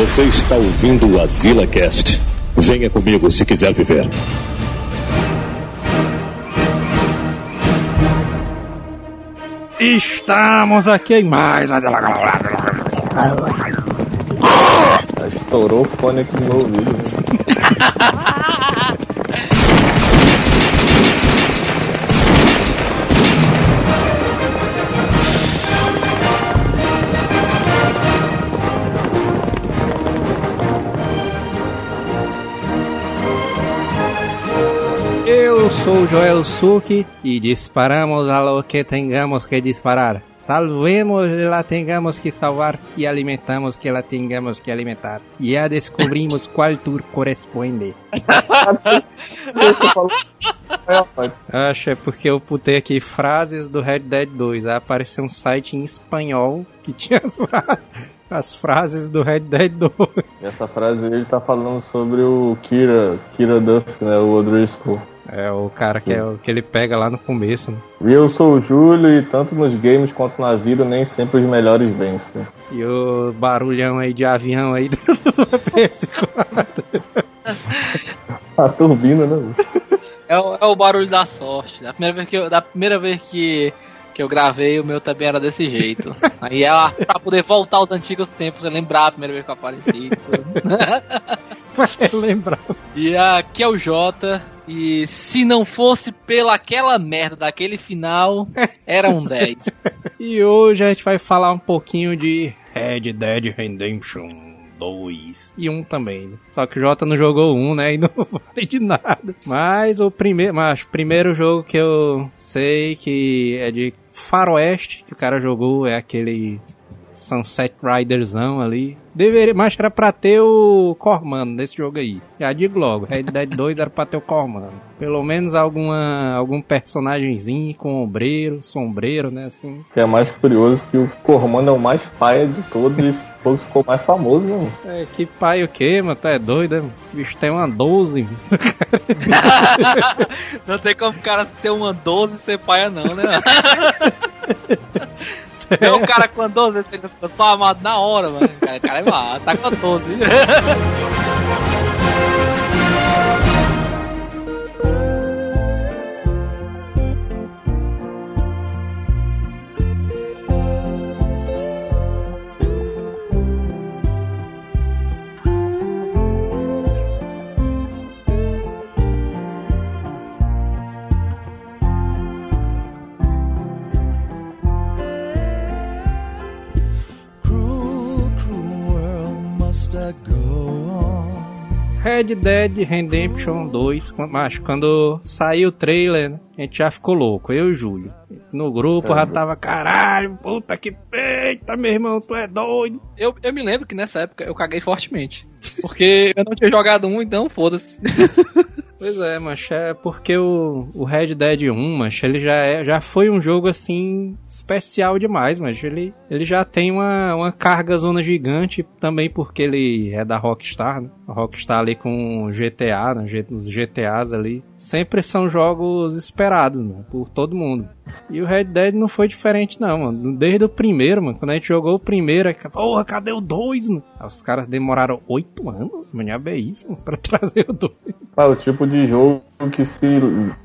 Você está ouvindo o Azila Cast. Venha comigo se quiser viver. Estamos aqui em mais. Estourou o fone aqui no meu ouvido. sou Joel Suki e disparamos a lo que tengamos que disparar. Salvemos la tengamos que salvar e alimentamos que la tengamos que alimentar. E já descobrimos qual tour corresponde. Acho é porque eu putei aqui frases do Red Dead 2. Aí apareceu um site em espanhol que tinha as, fra- as frases do Red Dead 2. E essa frase ele tá falando sobre o Kira, Kira Duff, né? O O'Driscoll. É o cara que, é que ele pega lá no começo. Né? E eu sou o Júlio e tanto nos games quanto na vida nem sempre os melhores vencem. E o barulhão aí de avião aí do PS4. A turbina, né? É o, é o barulho da sorte. Da primeira vez que eu, da primeira vez que, que eu gravei, o meu também era desse jeito. Aí é pra poder voltar aos antigos tempos, eu lembrar a primeira vez que eu apareci. lembrar. e aqui é o Jota. E se não fosse pela aquela merda daquele final, era um 10. E hoje a gente vai falar um pouquinho de Red Dead Redemption 2 e um também. né? Só que o Jota não jogou um, né? E não falei de nada. Mas o primeiro, mas o primeiro jogo que eu sei que é de Faroeste que o cara jogou é aquele Sunset Riderzão ali. Deveria, mas era pra ter o Cormano nesse jogo aí. Já digo logo, Red Dead 2 era pra ter o Cormano. Pelo menos alguma, algum personagemzinho com ombreiro, sombreiro, né, assim. Que é mais curioso que o Cormano é o mais paia de todos e o que ficou mais famoso, né? mano? É, que pai o quê, mano? Tu é doido, né? O bicho tem uma 12. não tem como o cara ter uma 12 e ser paia, não, né? É o cara com a 12, ele não fica só amado na hora, mano. O cara, cara é má, tá com a 12. Red Dead Redemption 2, quando- mas quando saiu o trailer, né, a gente já ficou louco, eu e o Júlio. No grupo já tava, caralho, puta que peita, meu irmão, tu é doido. Eu, eu me lembro que nessa época eu caguei fortemente. Porque eu não tinha jogado um, então foda-se. Pois é, mancha, é porque o, o Red Dead 1, mancha, ele já, é, já foi um jogo assim especial demais, mancha. Ele, ele já tem uma, uma carga zona gigante, também porque ele é da Rockstar, né? Rockstar ali com GTA, né? Os GTAs ali, sempre são jogos esperados, né? Por todo mundo. E o Red Dead não foi diferente, não, mano. Desde o primeiro, mano. Quando a gente jogou o primeiro, aí, porra, cadê o 2, mano? Aí os caras demoraram oito anos, mano, é isso, mano, pra trazer o 2. Ah, o tipo de jogo que se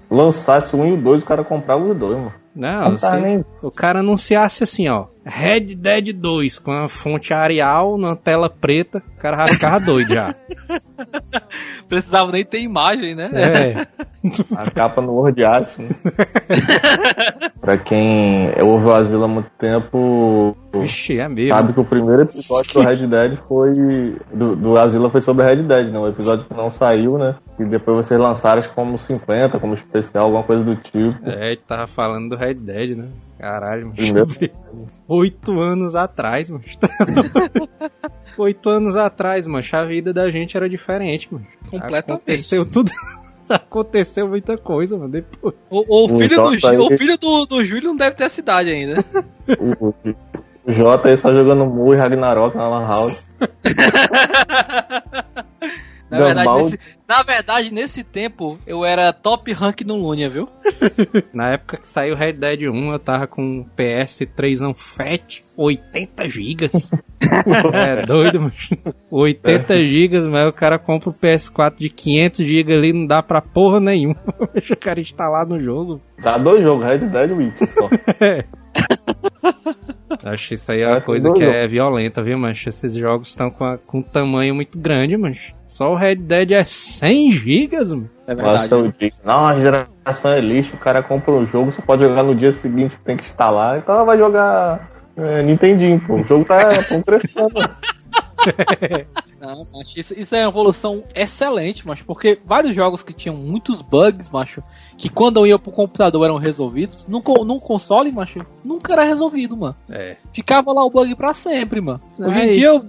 lançasse um e o dois, o cara comprava os dois, mano. Não, Não tá se nem- o cara anunciasse assim, ó. Red Dead 2 com a fonte Arial na tela preta, o cara já ficava doido já. Precisava nem ter imagem, né? É. A capa no Word Art, né? pra quem ouve o Asilo há muito tempo, Vixe, é mesmo. sabe que o primeiro episódio do Red Dead foi. Do, do Asila foi sobre Red Dead, né? O episódio que não saiu, né? E depois vocês lançaram como 50, como especial, alguma coisa do tipo. É, ele tava falando do Red Dead, né? Caralho, mano. Primeiro. deixa eu ver. Oito anos atrás, mano. Oito anos atrás, mano. A vida da gente era diferente, mano. Completamente. Aconteceu tudo. Aconteceu muita coisa, mano. Depois. O, o O filho, do, Gil- aí- o filho do, do Júlio não deve ter a cidade ainda. O, o Jota aí só jogando Mu e Ragnarok na Lan House. Na verdade, nesse, na verdade, nesse tempo, eu era top rank no Lunia, viu? Na época que saiu Red Dead 1, eu tava com um PS3 Fat, 80 gigas. é doido, mano. 80 gigas, mas o cara compra o PS4 de 500 gigas ali, não dá pra porra nenhuma. Deixa o cara instalar no jogo. Já dois jogos, Red Dead e só. Acho que isso aí é uma É, coisa que é violenta, viu, mancha? Esses jogos estão com, com um tamanho muito grande, mancha. Só o Red Dead é 100 gigas, mano. É Nossa, digo, não, a geração é lixo, o cara compra um jogo, você pode jogar no dia seguinte, tem que instalar, então ela vai jogar é, Nintendinho, pô. O jogo tá tão crescendo. Não, macho, isso, isso é uma evolução excelente, macho, porque vários jogos que tinham muitos bugs, macho, que quando eu ia pro computador eram resolvidos, num, num console, macho, nunca era resolvido, mano. É. Ficava lá o bug pra sempre, mano. Hoje em dia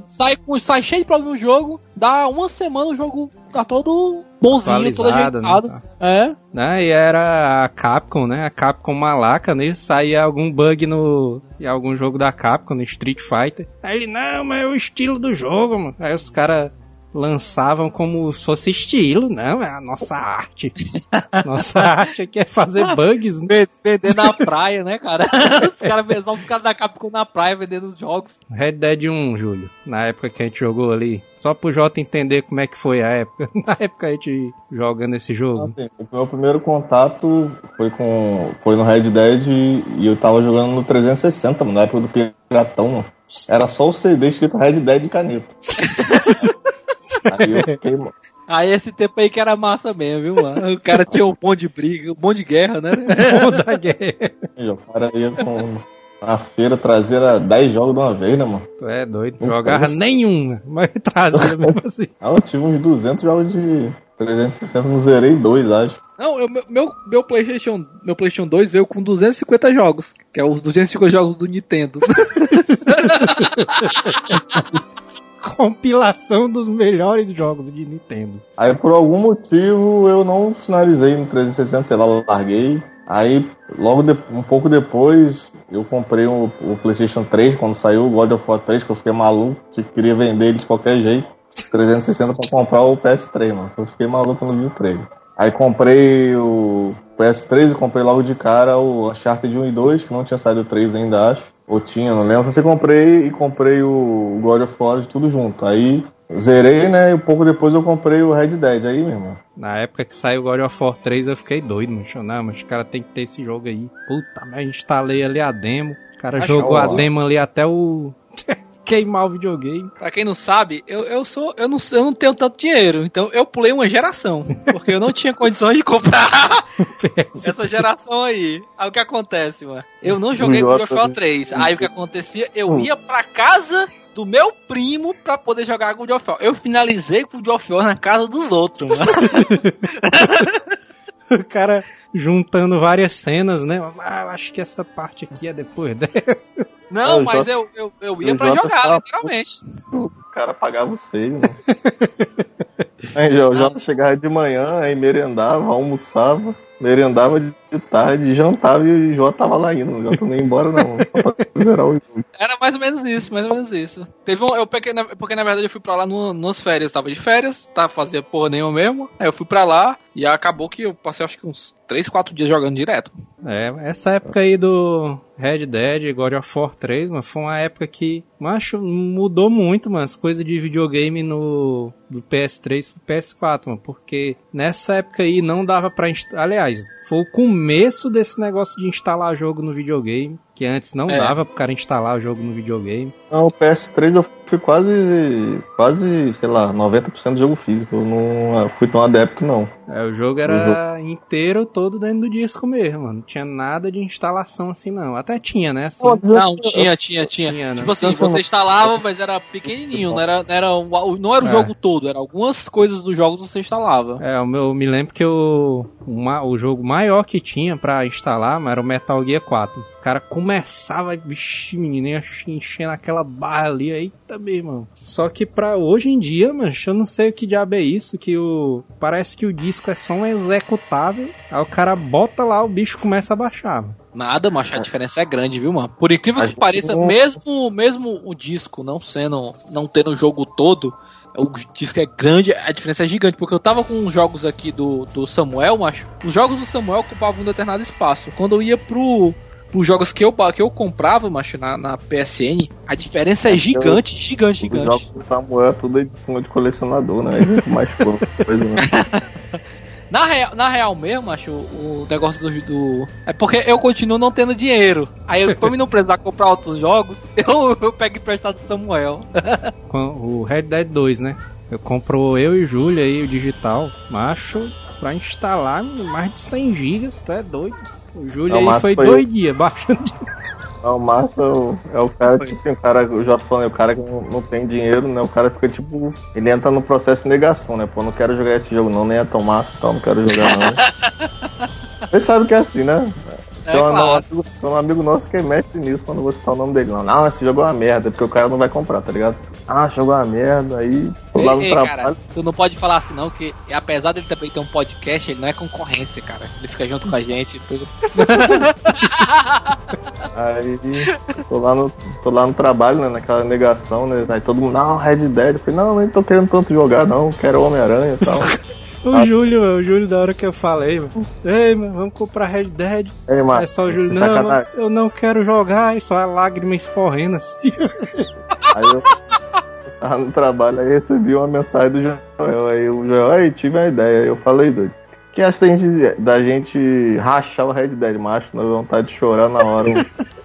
com, sai cheio de problema no jogo, dá uma semana o jogo tá todo bonzinho, todo né? ajeitado. É, Né? E era a Capcom, né? A Capcom malaca, né? Saía algum bug no. em algum jogo da Capcom, no Street Fighter. Aí ele, não, mas é o estilo do jogo, mano. Aí os caras lançavam como se fosse estilo, não, é a nossa arte. Nossa arte aqui é fazer bugs, né? ve- vender na praia, né, cara? os caras os caras da Capcom na praia vendendo os jogos. Red Dead 1, Júlio, na época que a gente jogou ali. Só pro Jota entender como é que foi a época. Na época a gente jogando esse jogo. Assim, o meu primeiro contato foi com foi no Red Dead e eu tava jogando no 360, mano, na época do Piratão, mano. Era só o CD escrito Red Dead de caneta. Aí eu fiquei, mano, Aí esse tempo aí que era massa mesmo, viu, mano? O cara tinha um monte de briga, um monte de guerra, né? Bom da guerra. o cara ia com na feira traseira 10 jogos de uma vez, né, mano? Tu é doido. Não Jogava nenhum, mas trazia mesmo assim. Ah, eu tive uns 200 jogos de 360, não zerei dois, acho. Não, eu- meu, meu, meu PlayStation, meu PlayStation 2 veio com 250 jogos, que é os 250 jogos do Nintendo. Compilação dos melhores jogos de Nintendo. Aí por algum motivo eu não finalizei no 360, sei lá, eu larguei. Aí logo de- um pouco depois eu comprei o, o PlayStation 3 quando saiu o God of War 3, que eu fiquei maluco, que queria vender ele de qualquer jeito. 360 pra comprar o PS3, mano. Eu fiquei maluco no vi o trailer. Aí comprei o PS3 e comprei logo de cara o Uncharted 1 e 2, que não tinha saído o 3 ainda, acho. Ou tinha, não lembro. Você comprei e comprei o God of War tudo junto. Aí zerei, né? E um pouco depois eu comprei o Red Dead. Aí, meu irmão. Na época que saiu God of War 3, eu fiquei doido, mano. Não, mas os caras tem que ter esse jogo aí. Puta, mas eu instalei ali a demo. O cara Achou, jogou a ó. demo ali até o. Queimar o videogame. pra quem não sabe, eu, eu sou. Eu não, eu não tenho tanto dinheiro, então eu pulei uma geração. Porque eu não tinha condições de comprar essa geração aí. Aí o que acontece, mano? Eu não joguei O God of War Jota- 3. Aí o que acontecia? Eu ia pra casa do meu primo pra poder jogar God of War. Eu finalizei com o God of War na casa dos outros, mano. o cara juntando várias cenas, né? Ah, eu acho que essa parte aqui é depois dessa. Não, o mas Jota- eu, eu, eu ia pra Jota jogar, tá- literalmente. O cara pagava o save, mano. Aí o Jota chegava de manhã, aí merendava, almoçava, merendava de tarde, jantava e o Jota tava lá indo. O Jota não ia embora, não. Só pra zerar o jogo. Era mais ou menos isso, mais ou menos isso. Teve um, eu peguei, porque na verdade eu fui pra lá no, nas férias, tava de férias, tá, fazia porra nenhuma mesmo. Aí eu fui pra lá e acabou que eu passei acho que uns 3, 4 dias jogando direto. É, essa época aí do Red Dead, God of War 3, mano, foi uma época que, macho, mudou muito, mano, as coisas de videogame no do PS3 pro PS4, mano, porque nessa época aí não dava pra aliás, foi o começo desse negócio de instalar jogo no videogame, que antes não É. dava pro cara instalar o jogo no videogame. Não, o PS3 eu fui quase, quase, sei lá, 90% do jogo físico. Eu não fui tão adepto, não. É, o jogo era inteiro todo dentro do disco mesmo, mano. Não tinha nada de instalação assim, não. Até tinha, né? Assim, Não, tinha, tinha, tinha. Tinha, né? Tipo assim, você instalava, mas era pequenininho, não era, não era, um- não era o É. jogo todo, era algumas coisas dos jogos que você instalava. É, o meu, eu me lembro que o, o, ma- o jogo maior que tinha pra instalar mano, era o Metal Gear 4. O cara começava, vixi, menino, ia enchendo aquela barra ali, eita, meu irmão. Só que pra hoje em dia, mano, eu não sei o que diabo é isso, que o... Parece que o disco é só um executável, aí o cara bota lá, o bicho começa a baixar, mano. Nada, mas a diferença é grande, viu, mano? Por incrível que pareça, mesmo, mesmo o disco não sendo, não tendo o jogo todo, o disco é grande, a diferença é gigante, porque eu tava com os jogos aqui do, do Samuel, macho. Os jogos do Samuel ocupavam um determinado espaço. Quando eu ia pro, pros jogos que eu, que eu comprava, macho, na, na PSN, a diferença é gigante, gigante, Os gigante. jogos do Samuel é tudo edição de colecionador, né? Fica mais coisa, né? Na real, na real mesmo, acho o, negócio do, do. É porque eu continuo não tendo dinheiro. Aí, eu, pra mim não precisar comprar outros jogos, eu, eu pego emprestado do Samuel. Com o Red Dead 2, né? Eu compro eu e o Júlio aí, o digital, macho, pra instalar mais de 100 gigas, tu é doido. O Júlio aí foi foi- dois dias baixando. Não, o Massa é o- é cara que assim, o cara, o Jota falando, o cara que não, não tem dinheiro, né? O cara fica tipo. Ele entra no processo de negação, né? Pô, não quero jogar esse jogo não, nem é tão massa e tal, não quero jogar não. Você sabe que é assim, né? É, Tem um, claro. amigo, tem um amigo nosso que é mestre nisso quando eu vou citar o nome dele. Não, não, esse jogo é uma merda, porque o cara não vai comprar, tá ligado? Ah, jogo é uma merda, aí lá no Ei, trabalho. cara, tu não pode falar assim não, que apesar dele também ter um podcast, ele não é concorrência, cara. Ele fica junto com a gente e tudo. Aí tô lá no, tô lá no trabalho, né? Naquela negação, né? Aí todo mundo, não, Red Dead. Eu falei, não, eu nem tô querendo tanto jogar, não, quero Homem-Aranha e tal. O Júlio, o Júlio, da hora que eu falei, mano. Ei, mano, vamos comprar Red Dead. Ei, mano, É só o Júlio, não, mano, eu não quero jogar, e só a lágrima escorrendo assim. Aí eu tava no trabalho, aí recebi uma mensagem do Joel. Aí o Joel, aí tive uma ideia. Aí eu falei, doido. Que acha da gente, da gente rachar o Red Dead, macho? Vamos vontade de chorar na hora.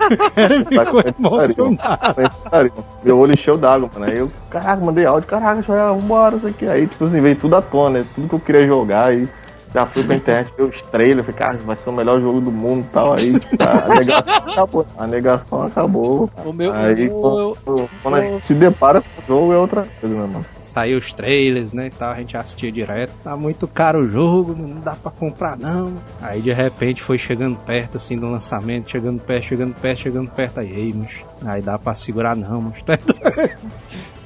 Ficou Tá emocionado. Meu olho encheu d'água, mano. Aí eu, caraca, mandei áudio, caraca, Joel, vambora, isso aqui. Aí, tipo assim, veio tudo à tona, né? Tudo que eu queria jogar. Aí já fui pra internet, ver os trailers, falei, cara, vai ser o melhor jogo do mundo e tal. Aí, tipo, a negação acabou. A negação acabou. O meu. Aí, o- quando, quando a gente se depara com o jogo, é outra coisa, né, mano? Saiu os trailers, né, e tal, a gente assistia direto. Tá muito caro o jogo, não dá pra comprar não. Aí de repente foi chegando perto, assim, do lançamento, chegando perto, chegando perto, chegando perto. Aí, ei, mas aí dá pra segurar não, mas tá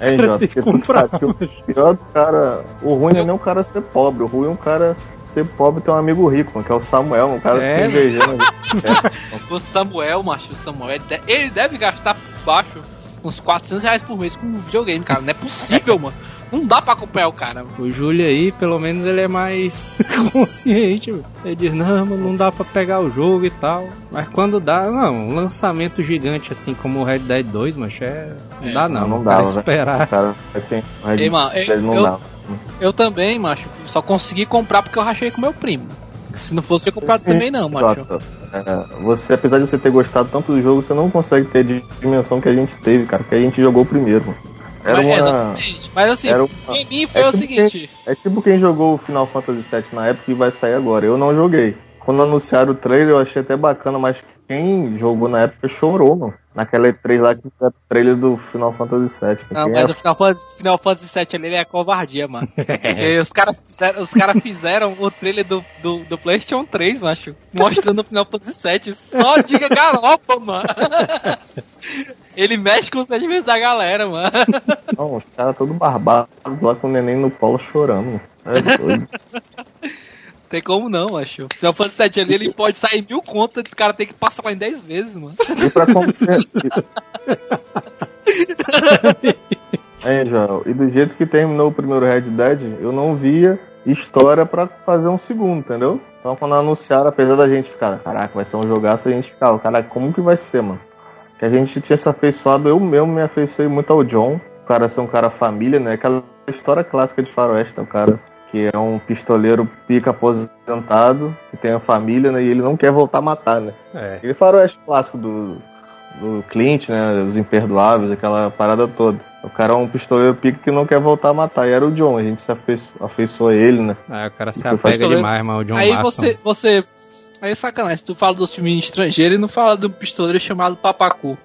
É, Jota, porque tu sabe que o pior do cara. O ruim não é nem o cara ser pobre, o ruim é o cara ser pobre e ter um amigo rico, mano, que é o Samuel, um cara É, que tem invejando. O Samuel, macho, o Samuel, ele de- ele deve gastar por baixo uns 400 reais por mês com videogame, cara. Não é possível, mano. Não dá pra acompanhar o cara. O Júlio aí, pelo menos ele é mais consciente, mano. Ele diz, não, mano, não dá pra pegar o jogo e tal. Mas quando dá, não, um lançamento gigante assim como o Red Dead 2, mas é. Não É, dá não, não, não não dá, velho. esperar. O cara tem. o Red Ei, mano, Dead eu- não eu- dá. Eu também, macho. Só consegui comprar porque eu rachei com meu primo. Se não fosse eu comprado Sim, também não, macho. É, você, apesar de você ter gostado tanto do jogo, você não consegue ter a dimensão que a gente teve, cara, porque a gente jogou primeiro. Era Mas, uma. exatamente. Mas assim, era uma- pra mim foi é o tipo seguinte. É tipo quem jogou o Final Fantasy VII na época e vai sair agora. Eu não joguei. Quando anunciaram o trailer, eu achei até bacana, mas quem jogou na época chorou, mano. Naquela E3 lá que o trailer do Final Fantasy VII. Não, Quem mas é- o Final Fantasy, Final Fantasy VII ali ele é covardia, mano. Porque os caras fizeram, os cara fizeram o trailer do, do, do PlayStation 3, macho. Mostrando o Final Fantasy VII. Só diga garopa, mano. Ele mexe com os sentimentos da galera, mano. Não, os caras todos barbados lá com o neném no colo chorando. É doido. Tem como não, macho. O Final Fantasy VII ali ele pode sair mil contas o cara tem que passar lá em 10 vezes, mano. E pra. É, Joel, e do jeito que terminou o primeiro Red Dead, eu não via história pra fazer um segundo, entendeu? Então quando anunciaram, apesar da gente ficar, caraca, vai ser um jogaço, a gente ficava, caraca, como que vai ser, mano? Que a gente tinha se afeiçoado, eu mesmo me afeiçoei muito ao John, o cara ser um cara família, né? Aquela história clássica de faroeste, né? O cara que é um pistoleiro pica aposentado, que tem a família, né? E ele não quer voltar a matar, né? É. Aquele faroeste clássico do, do Clint, né? Os imperdoáveis, aquela parada toda. O cara é um pistoleiro pica que não quer voltar a matar. E era o John, a gente se afeiço- afeiçoou a ele, né? Aí o cara se apega demais, mas o John Aí você, você. Aí é sacanagem, tu fala dos filmes estrangeiros e não fala de um pistoleiro chamado Papacu.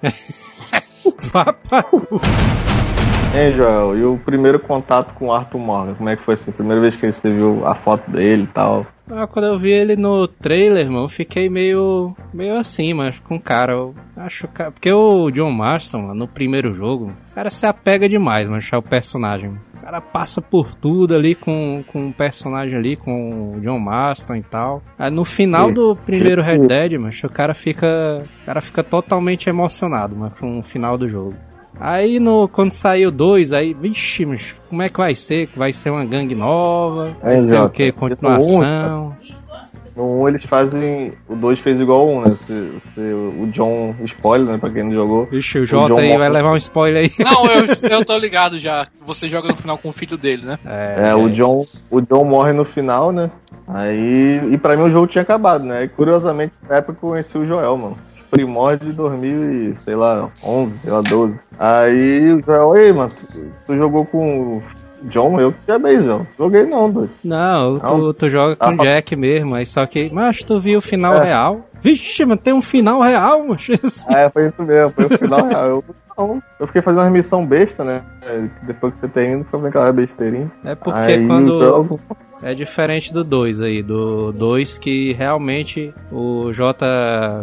Hein, Joel? E o primeiro contato com o Arthur Morgan? Como é que foi assim? Primeira vez que você viu a foto dele e tal? Ah, quando eu vi ele no trailer, mano, eu fiquei meio. meio assim, mas com o cara. Eu acho que. Porque o John Marston, mano, no primeiro jogo, o cara se apega demais, mano, achar o personagem. O cara passa por tudo ali com, com o personagem ali, com o John Marston e tal. Aí no final do primeiro Red Dead, mano, o cara fica. O cara fica totalmente emocionado, mano, com o final do jogo. Aí no, quando saiu dois, aí, vixe, mas como é que vai ser? Vai ser uma gangue nova? Vai É, ser o exato. que? Continuação? No 1 eles fazem. O 2 fez igual o 1, né? Se, se o John. Spoiler, né? Pra quem não jogou. Vixe, o O Jota aí morre. vai levar um spoiler aí. Não, eu, eu tô ligado já. Você joga no final com o filho dele, né? É, o John, o John morre no final, né? Aí. E pra mim o jogo tinha acabado, né? E curiosamente, na época eu conheci o Joel, mano. Os Primórdios de 2000 e, sei lá, 11, sei lá, 12. Aí o Joel, ei, mano, tu, jogou com John? Eu que bem, Joel. Joguei não, doido. Não, tu, Não? tu joga com o Ah. Jack mesmo, aí só que. Mas tu viu o final É. real? Vixe, mas tem um final real, macho. É, foi isso mesmo, foi o final real. Eu, não, eu fiquei fazendo uma missão besta, né? É, Depois que você tem indo, foi aquela besteirinha. É porque Aí, quando. o jogo- É diferente do 2 aí, do 2 que realmente o Jota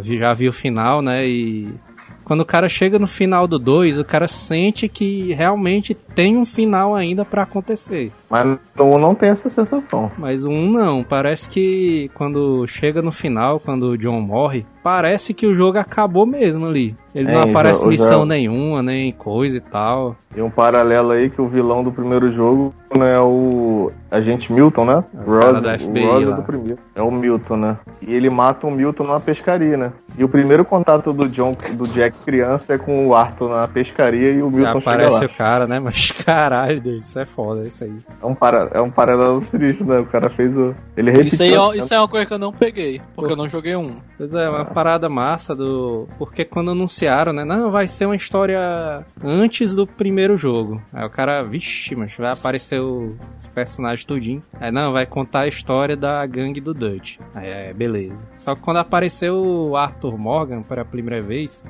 já viu o final, né? E quando o cara chega no final do 2, o cara sente que realmente tem um final ainda pra acontecer. Mas 1 não tem essa sensação. Mas o 1 não, parece que quando chega no final, quando o John morre, parece que o jogo acabou mesmo ali. Ele não É, aparece já- missão já- nenhuma, nem coisa e tal. E um paralelo aí que o vilão do primeiro jogo né, é o agente Milton, né? É o cara da o FBI Rosa lá. do primeiro. É o Milton, né? E ele mata o Milton numa pescaria, né? E o primeiro contato do John, do Jack criança é com o Arthur na pescaria e o Já Milton chega aparece lá. o cara, né? Mas caralho, Deus, isso é foda, isso aí. É um, para, é um paralelo sinistro, né? O cara fez o. Ele repetiu. Isso aí, é, a cena. isso é uma coisa que eu não peguei, porque eu não joguei um. Pois é, uma parada massa do. Porque quando anunciaram, né? Não, vai ser uma história antes do primeiro jogo. Aí o cara, vixe, mas vai aparecer o- os personagens tudinho. Aí não, vai contar a história da gangue do Dutch. Aí é, beleza. Só que quando apareceu o Arthur Morgan para a primeira vez.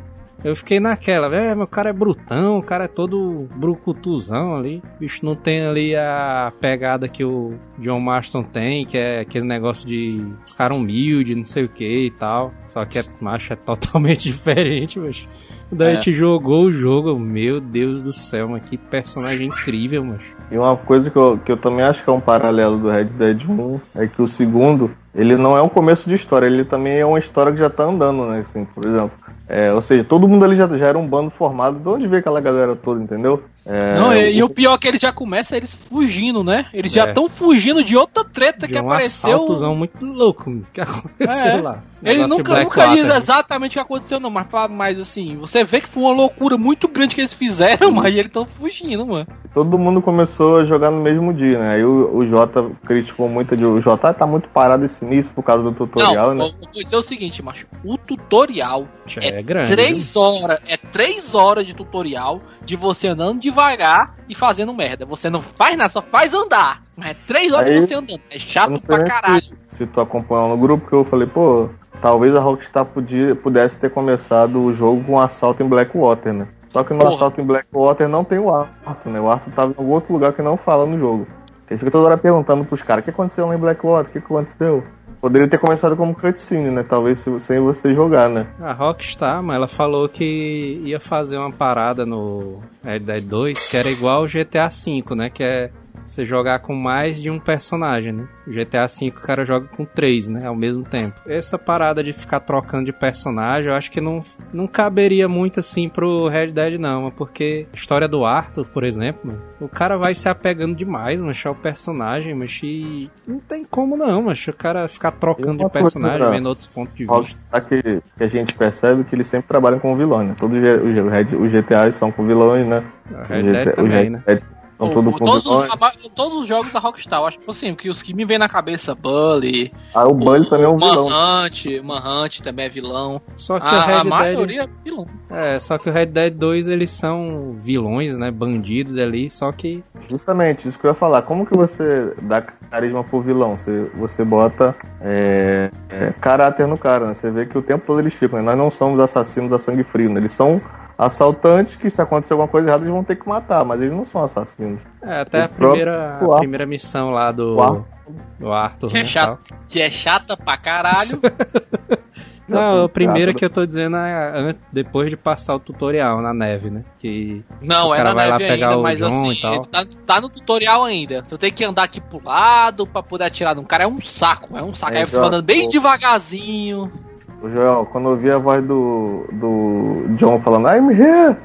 Eu fiquei naquela, velho, meu cara é brutão, o cara é todo brucutuzão ali. O bicho não tem ali a pegada que o John Marston tem, que é aquele negócio de cara humilde, não sei o que e tal. Só que é, macho, é totalmente diferente, mas Quando a É. gente jogou o jogo, meu Deus do céu, mas que personagem incrível, macho. E uma coisa que eu, que eu também acho que é um paralelo do Red Dead 1 é que o segundo, ele não é um começo de história, ele também é uma história que já tá andando, né? Assim, por exemplo. É, ou seja, todo mundo ali já, já era um bando formado. De onde veio aquela galera toda, entendeu? É, Não, e, e o pior é que ele já começa eles fugindo, né? Eles já É. estão fugindo de outra treta De que um apareceu. assaltozão muito louco que aconteceu É. lá. Ele de nunca, nunca diz exatamente o que aconteceu, não, mas, mas assim, você vê que foi uma loucura muito grande que eles fizeram, mas eles estão fugindo, mano. Todo mundo começou a jogar no mesmo dia, né? Aí o, o Jota criticou muito de. O Jota tá muito parado esse início por causa do tutorial, não, né? eu vou dizer o seguinte, macho. O tutorial É grande. três horas, é três horas de tutorial de você andando devagar e fazendo merda. Você não faz nada, só faz andar. Mas é três horas Aí, você andando. É chato pra caralho. Se, se tu acompanhou no grupo, que eu falei, pô, talvez a Rockstar podia, pudesse ter começado o jogo com um assalto em Blackwater, né? Só que no Porra. assalto em Blackwater não tem o Arthur, né? O Arthur tava em algum outro lugar que não fala no jogo. É isso que eu toda hora perguntando pros caras, o que aconteceu lá em Blackwater? O que aconteceu? Poderia ter começado como cutscene, né? Talvez se- sem você jogar, né? A Rockstar, mas ela falou que ia fazer uma parada no Red Dead 2 que era igual o GTA V, né? Que é você jogar com mais de um personagem, né? O GTA V o cara joga com três, né? Ao mesmo tempo. Essa parada de ficar trocando de personagem, eu acho que não, não caberia muito assim pro Red Dead, não. mas Porque a história do Arthur, por exemplo, mano, o cara vai se apegando demais, mas ao personagem, mas e não tem como não, mas o cara ficar trocando de personagem, coisa, vendo outros pontos de vista. Que, que a gente percebe que eles sempre trabalham com vilões, né? Todos os, os, os GTAs são com vilões, né? O Red GTA Dead os também, Red né? Dead São O- tudo o- com todos, os, a- todos os jogos da Rockstar, acho que assim, que os que me vem na cabeça, Bully, Aí o Bully também é um vilão. Manhunt, Manhunt também é vilão. Só que o A, a Red Dead maioria é vilão. É, só que o Red Dead 2 eles são vilões, né? Bandidos ali, só que. Justamente, isso que eu ia falar. Como que você dá carisma pro vilão? Você, você bota é, é, caráter no cara, né? Você vê que o tempo todo eles ficam, né? Nós não somos assassinos a sangue frio, né? Eles são assaltantes que se acontecer alguma coisa errada eles vão ter que matar, mas eles não são assassinos. É, até a O primeira, a primeira missão lá do, O Arthur. do Arthur. Que é né, chato. tal. Que é chata pra caralho. Não, a primeira Chato. que eu tô dizendo é depois de passar o tutorial na neve, né? Que. Não, O é na vai lá neve pegar ainda, o mas John assim, tá, tá no tutorial ainda. Tu tem que andar aqui pro lado pra poder atirar num cara. É um saco, é um saco. É, Aí você vai andando bem o- devagarzinho. O Joel, quando eu vi a voz do, do John falando I'm here,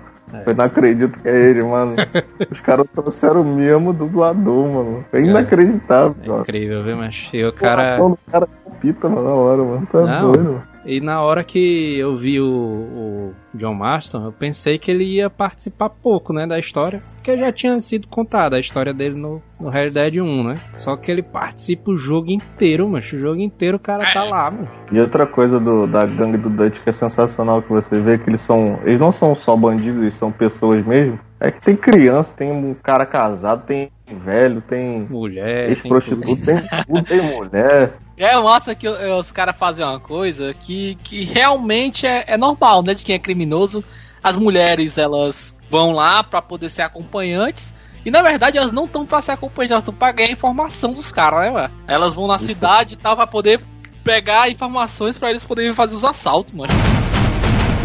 Eu não acredito que é ele, mano. Os caras trouxeram o mesmo dublador, mano. É inacreditável, É ó. incrível, viu, mas e o O cara. do cara palpita, mano, na hora, mano. Tá Não. doido, mano. E na hora que eu vi o, o John Marston, eu pensei que ele ia participar pouco, né, da história. Porque já tinha sido contada a história dele no, no Red Dead 1, né? Só que ele participa o jogo inteiro, mano. O jogo inteiro o cara tá lá, mano. E outra coisa do, da gangue do Dutch que é sensacional que você vê que eles são. Eles não são só bandidos, eles são pessoas mesmo. É que tem criança, tem um cara casado, tem velho, tem Mulher. tem ex-prostituto, tem tudo, tem mulher. É massa que os caras fazem uma coisa que, que realmente é, é normal, né? De quem é criminoso. As mulheres, elas vão lá pra poder ser acompanhantes. E na verdade elas não estão pra ser acompanhantes, elas estão pra ganhar informação dos caras, né, ué? Elas vão na Isso. cidade e tal pra poder pegar informações pra eles poderem fazer os assaltos, mano.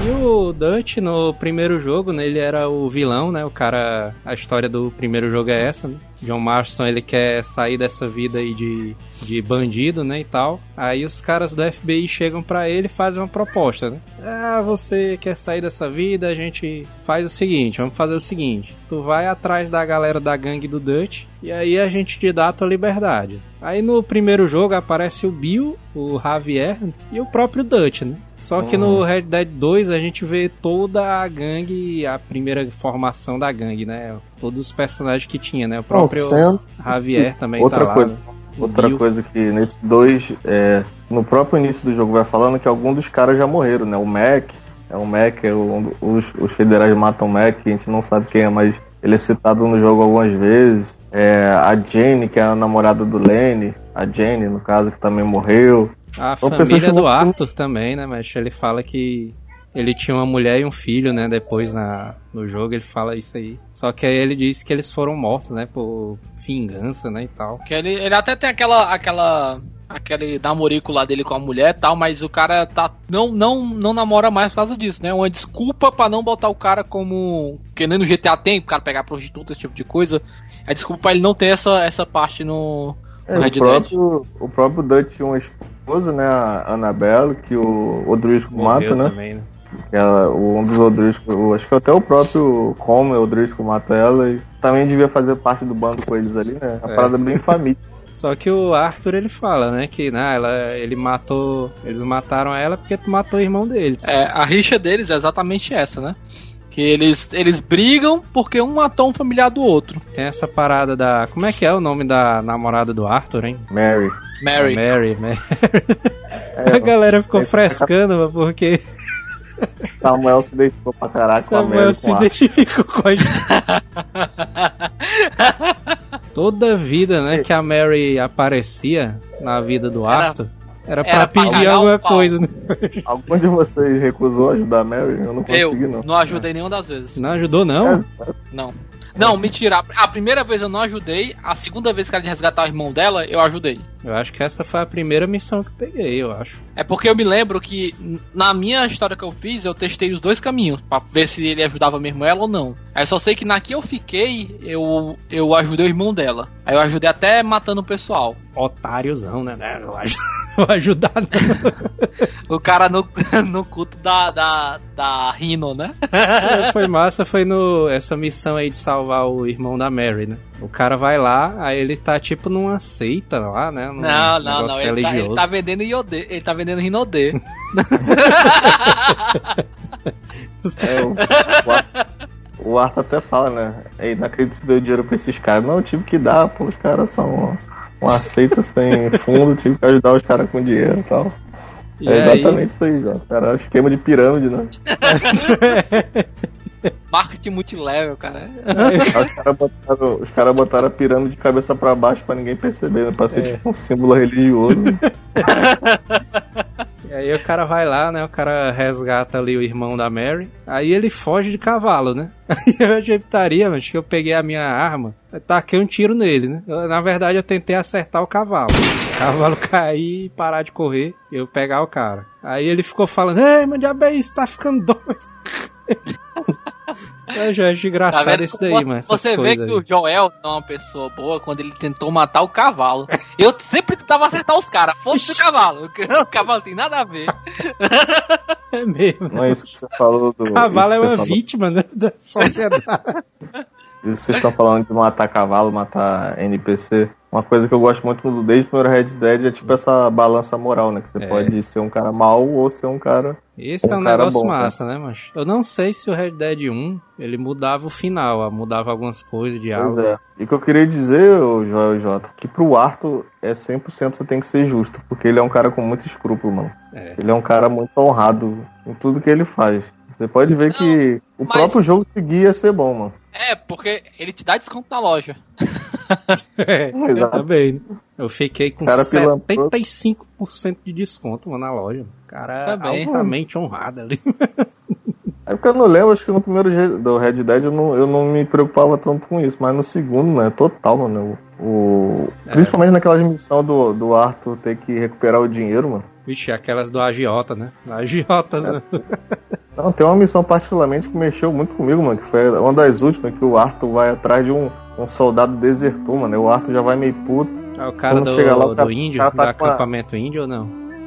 E o Dutch no primeiro jogo, né, ele era o vilão, né? O cara. A história do primeiro jogo é essa, né? John Marston ele quer sair dessa vida aí de, de bandido, né? E tal. Aí os caras do FBI chegam pra ele e fazem uma proposta, né? Ah, você quer sair dessa vida? A gente faz o seguinte: vamos fazer o seguinte. Tu vai atrás da galera da gangue do Dutch e aí a gente te dá a tua liberdade. Aí no primeiro jogo aparece o Bill, o Javier e o próprio Dutch, né? Só que no Red Dead 2 a gente vê toda a gangue, a primeira formação da gangue, né? Todos os personagens que tinha, né? O próprio Não, Javier também Outra tá lá. coisa. né? Outra Bill. coisa que nesses dois, é, no próprio início do jogo vai falando que alguns dos caras já morreram, né? O Mac, é o Mac, é o, os, os federais matam o Mac, a gente não sabe quem é, mas ele é citado no jogo algumas vezes. É, a Jane, que é a namorada do Lenny, a Jane, no caso, que também morreu. A São família do Arthur também, né? Mas ele fala que ele tinha uma mulher e um filho, né? Depois na, no jogo ele fala isso aí. Só que aí ele disse que eles foram mortos, né? Por vingança, né? E tal. Que ele, ele até tem aquela. aquela. aquele namorico lá dele com a mulher e tal, mas o cara tá. Não, não, não namora mais por causa disso, né? Uma desculpa pra não botar o cara como. Que nem no GTA tem, o cara pegar prostituta, esse tipo de coisa. É desculpa pra ele não ter essa, essa parte no. É, no Red o, Dead. próprio, o próprio Dutch tinha uma esposa, né? A Annabelle, que o Odrisco mata, né? também, né? Ela, o- um dos Odrisco, o- acho que até o próprio Comer Odrisco mata ela e também devia fazer parte do bando com eles ali, né? A É. parada bem família. Só que o Arthur ele fala, né? Que nah, ela, ele matou. Eles mataram ela porque tu matou o irmão dele. É, a rixa deles é exatamente essa, né? Que eles, eles brigam porque um matou um familiar do outro. Tem essa parada da. Como é que é o nome da namorada do Arthur, hein? Mary. Mary. Mary, Mary. É, a galera ficou é, frescando, porque Samuel se deixou pra caraca com a Samuel Mary. se com identificou com a gente. Toda vida, né, que a Mary aparecia na vida do Arthur, era pra era pra pedir cagar alguma coisa, né? Algum de vocês recusou ajudar a Mary? Eu não Eu consegui, não. não ajudei nenhuma das vezes. Não ajudou, não? É, Não. Não, mentira. A primeira vez eu não ajudei. A segunda vez que era de resgatar o irmão dela, eu ajudei. Eu acho que essa foi a primeira missão que eu peguei, eu acho. É porque eu me lembro que na minha história que eu fiz, eu testei os dois caminhos pra ver se ele ajudava mesmo ela ou não. Aí eu só sei que na que eu fiquei, eu, eu ajudei o irmão dela. Aí eu ajudei até matando o pessoal. Otáriozão, né? Não vou aj- vou ajudar, não. O cara no, no culto da, da, da Rhino, né? É, foi massa, foi no essa missão aí de salvar o irmão da Mary, né? O cara vai lá, aí ele tá tipo numa seita lá, né? Num Não, não, não. Ele tá, ele tá vendendo Iodê. Ele tá vendendo Rinodê. É, o, o, Arthur, o Arthur até fala, né? É inacreditável que deu dinheiro pra esses caras. Não, eu tive que dar, pô, os caras são uma, seita sem fundo, tive que ajudar os caras com dinheiro e tal. E é aí, exatamente isso aí. Cara, esquema de pirâmide, né? Marketing multilevel, cara. Os caras botaram, cara botaram a pirâmide de cabeça pra baixo pra ninguém perceber, né? Pra ser É. tipo um símbolo religioso. aí o cara vai lá, né? O cara resgata ali o irmão da Mary. Aí ele foge de cavalo, né? Aí eu achei putaria, mas que eu peguei a minha arma, taquei um tiro nele, né? Eu, na verdade eu tentei acertar o cavalo. O cavalo cair e parar de correr, eu pegar o cara. Aí ele ficou falando, ei, meu diabo é isso, tá ficando doido. Eu já acho Tá engraçado vendo? isso daí, essas Você vê que aí. o Joel é uma pessoa boa quando ele tentou matar o cavalo. Eu sempre tentava acertar os caras. Foda-se o cavalo. O cavalo tem nada a ver. É mesmo. Não é isso que você falou do. Cavalo é uma você falou- vítima né, da sociedade. Isso que vocês estão falando de matar cavalo, matar NPC. Uma coisa que eu gosto muito do- desde o primeiro Red Dead é tipo essa balança moral, né? Que você É. pode ser um cara mau ou ser um cara. Esse Um é um cara negócio bom, massa, né, macho? Eu não sei se o Red Dead 1 ele mudava o final, mudava algumas coisas de algo. é. E o que eu queria dizer, Joel J, que pro Arthur é 100% você tem que ser justo, porque ele é um cara com muito escrúpulo, mano. É. Ele é um cara muito honrado em tudo que ele faz. Você pode ver Não, que o mas- próprio jogo te guia a ser bom, mano. É, porque ele te dá desconto na loja. É, também. Eu fiquei com Cara pilantroso. 75% de desconto mano, na loja. O cara Tá altamente honrado ali. É porque eu não lembro, acho que no primeiro G- do Red Dead eu não, eu não me preocupava tanto com isso, mas no segundo, né, total, mano. O, o- É. Principalmente naquelas missões do, do Arthur ter que recuperar o dinheiro, mano. Vixe, aquelas do agiota, né? Agiotas, né? Não, tem uma missão particularmente que mexeu muito comigo, mano, que foi uma das últimas, que o Arthur vai atrás de um, um soldado desertor, mano. E o Arthur já vai meio puto. É o cara Quando do, chega lá, do cara- índio, tá do com a- acampamento índio ou não?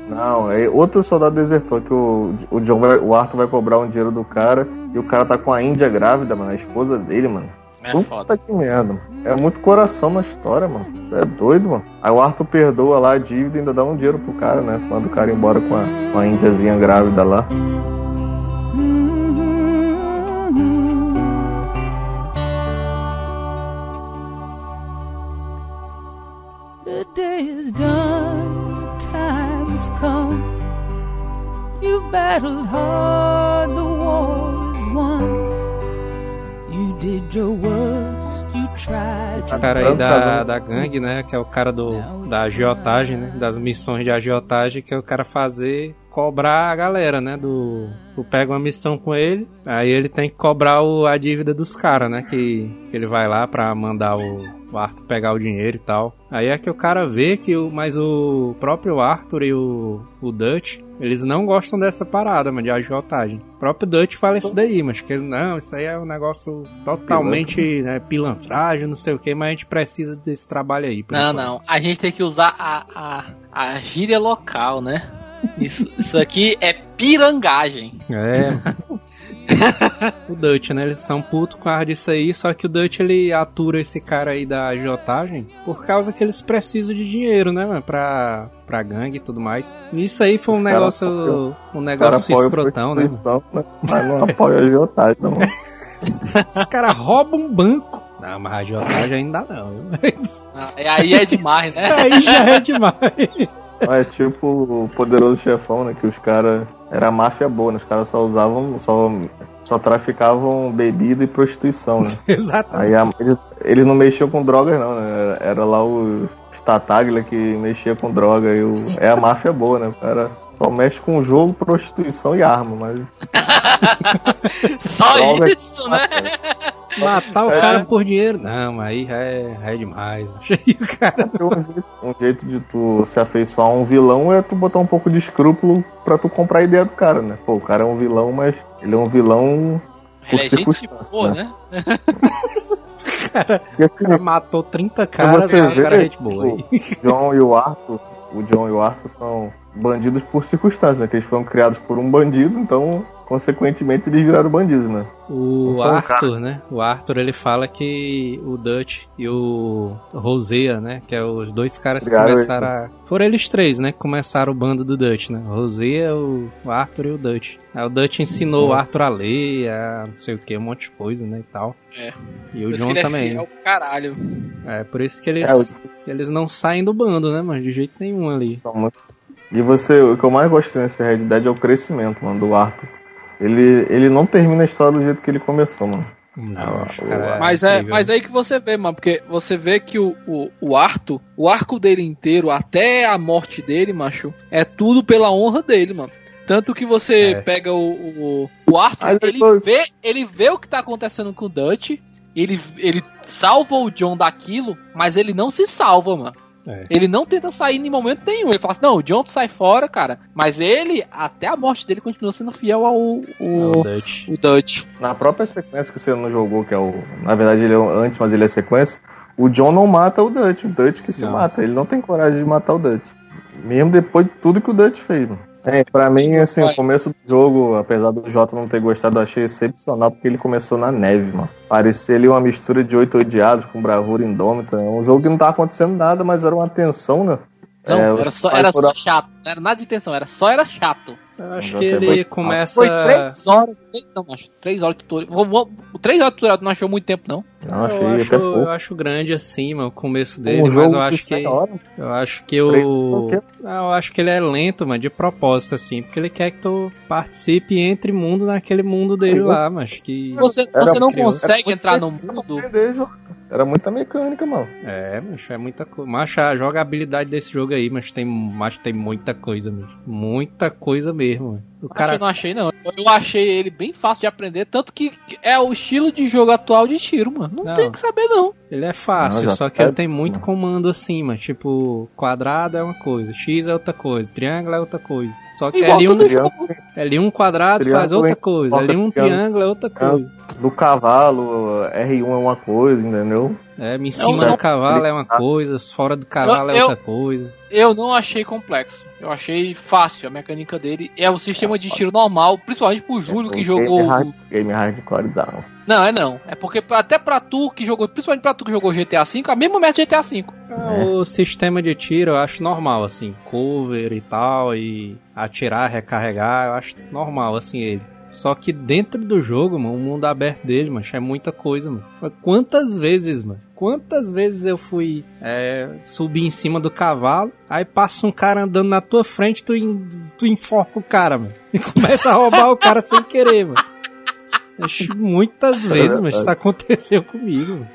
Não, é outro soldado desertor que o, o, John vai- o Arthur vai cobrar um dinheiro do cara e o cara tá com a Índia grávida, mano, a esposa dele, mano. É Puta foda. que merda. mano. É muito coração na história, mano. É doido, mano. Aí o Arthur perdoa lá a dívida e ainda dá um dinheiro pro cara, né? Manda o cara embora com a, com a índiazinha grávida lá. Come. You battled hard, the war is won. You did your worst, you tried. Esse cara aí da, da gangue, né? Que é o cara do, da agiotagem, né? Das missões de agiotagem, que é o cara fazer cobrar a galera, né? Do. Tu pega uma missão com ele, aí ele tem que cobrar o, a dívida dos caras, né? Que, que ele vai lá pra mandar o, o Arthur pegar o dinheiro e tal. Aí é que o cara vê que o. Mas o próprio Arthur e o, o Dutch, eles não gostam dessa parada, mano, de agiotagem. O próprio Dutch fala isso daí, mas que ele, não, isso aí é um negócio totalmente né, pilantragem, não sei o que, mas a gente precisa desse trabalho aí. Não, enquanto. não. A gente tem que usar a, a, a gíria local, né? Isso, isso aqui é pirangagem. É. o Dutch, né? Eles são putos com causa disso aí, só que o Dutch ele atura esse cara aí da agiotagem por causa que eles precisam de dinheiro, né, mano? Pra, pra gangue e tudo mais. E isso aí foi um cara negócio. Um negócio a escrotão, né? mano? né? Mas não apoia a agiotagem, não. Os caras roubam um banco. Não, mas a agiotagem ainda não. Ah, e aí é demais, né? aí já é demais. É tipo o poderoso chefão, né? Que os caras. Era máfia boa, né? Os caras só usavam. Só, só traficavam bebida e prostituição, né? Exatamente. Aí a- eles, eles não mexiam com drogas, não, né? Era, era lá o Stataglia que mexia com droga. E o, é a máfia boa, né? Cara só mexe com jogo, prostituição e arma, mas. Só Droga. isso, né? Matar o É. cara por dinheiro. Não, mas aí já é, já é demais. Aí o cara. Um jeito, um jeito de tu se afeiçoar a um vilão é tu botar um pouco de escrúpulo pra tu comprar a ideia do cara, né? Pô, o cara é um vilão, mas ele é um vilão por Ele é gente boa, né? né? Assim, O cara matou 30 caras, você mas o cara é vê, gente boa. tipo, o John e o Arthur, o John e o Arthur são bandidos por circunstância, né? Que eles foram criados por um bandido, então, consequentemente, eles viraram bandidos, né? O Foi um Arthur, né? O Arthur ele fala que o Dutch e o Rosea, né? Que é os dois caras que começaram a. Foram eles três, né? Que começaram o bando do Dutch, né? O Rosea, o o Arthur e o Dutch. Aí o Dutch ensinou o Arthur a ler, a não sei o que, um monte de coisa, né? E tal. É. E o isso John ele também. é fiel pro caralho. É, por isso que eles, É, o- eles não saem do bando, né, mano? De jeito nenhum ali. Muito- E você, o que eu mais gostei nesse Red Dead é o crescimento, mano, do Arthur. Ele, ele não termina a história do jeito que ele começou, mano. Não, Ah, cara, Mas é, incrível. mas aí que você vê, mano, porque você vê que o, o, o Arthur, o arco dele inteiro, até a morte dele, macho, é tudo pela honra dele, mano. Tanto que você É. pega o, o, o Arthur, ele depois- vê, ele vê o que tá acontecendo com o Dutch, ele, ele salva o John daquilo, mas ele não se salva, mano. É. Ele não tenta sair em momento nenhum. Ele fala assim, não, o John tu sai fora, cara. Mas ele, até a morte dele, continua sendo fiel ao É o, o Dutch. o Dutch. Na própria sequência que você não jogou, que é o. Na verdade, ele é o- antes, mas ele é sequência. O John não mata o Dutch, o Dutch que se Não. mata. Ele não tem coragem de matar o Dutch. Mesmo depois de tudo que o Dutch fez, mano. É, pra mim, assim, Vai. o começo do jogo, apesar do Jota não ter gostado, eu achei excepcional porque ele começou na neve, mano. Parecia ali uma mistura de oito odiados com bravura indômita. É um jogo que não tava acontecendo nada, mas era uma tensão, né? Não, É, era só, era foram- só chato. Não era nada de intenção, era só era chato. Eu acho que ele começa. Foi três horas. Três, não, acho. Três horas de tutorial. Vou- vou- Três horas de tutorial tu não achou muito tempo, não. Não, achei eu, acho, eu acho grande assim, mano, o começo dele, um mas jogo eu acho que. 100 horas. Eu acho que? Ah, Eu acho que ele é lento, mano, de propósito, assim, porque ele quer que tu participe e entre mundo naquele mundo dele Eu- lá, mas que. Você, Era você não criou- consegue entrar no mundo. Jota. Era muita mecânica, mano. É, mas é muita coisa. Mas a jogabilidade desse jogo aí, mas tem, mas tem muita coisa mesmo. Muita coisa mesmo, mano. O cara. eu não achei, não. Eu- achei ele bem fácil de aprender, tanto que é o estilo de jogo atual de tiro, mano. Não, Não. tem o que saber, não. Ele é fácil, Não, só que tá- ele tem muito comando assim, mas tipo, quadrado é uma coisa, X é outra coisa, triângulo é outra coisa. Só que Igual L1, todo triângulo. jogo. L1 quadrado faz Triângulo outra em- coisa, coloca L1 triângulo. triângulo é outra coisa. Do cavalo, R1 é uma coisa, entendeu? É, em cima não- do cavalo é uma coisa, fora do cavalo Eu- é eu- outra coisa. Eu não achei complexo. Eu achei fácil a mecânica dele. É o sistema de tiro normal, principalmente pro Júlio que É, jogou. Game, hard, game hardcorezão. Não, é não. É porque até pra tu que jogou, principalmente pra tu que jogou GTA V, a mesma merda de GTA V. Ah, O sistema de tiro eu acho normal, assim, cover e tal, e atirar, recarregar, eu acho normal, assim, ele. Só que dentro do jogo, mano, o mundo aberto dele, mano, é muita coisa, mano. Quantas vezes, mano? Quantas vezes eu fui é, subir em cima do cavalo, aí passa um cara andando na tua frente, tu, tu enforca o cara, mano. E começa a roubar o cara sem querer, mano. Acho Muitas vezes, mas isso aconteceu comigo.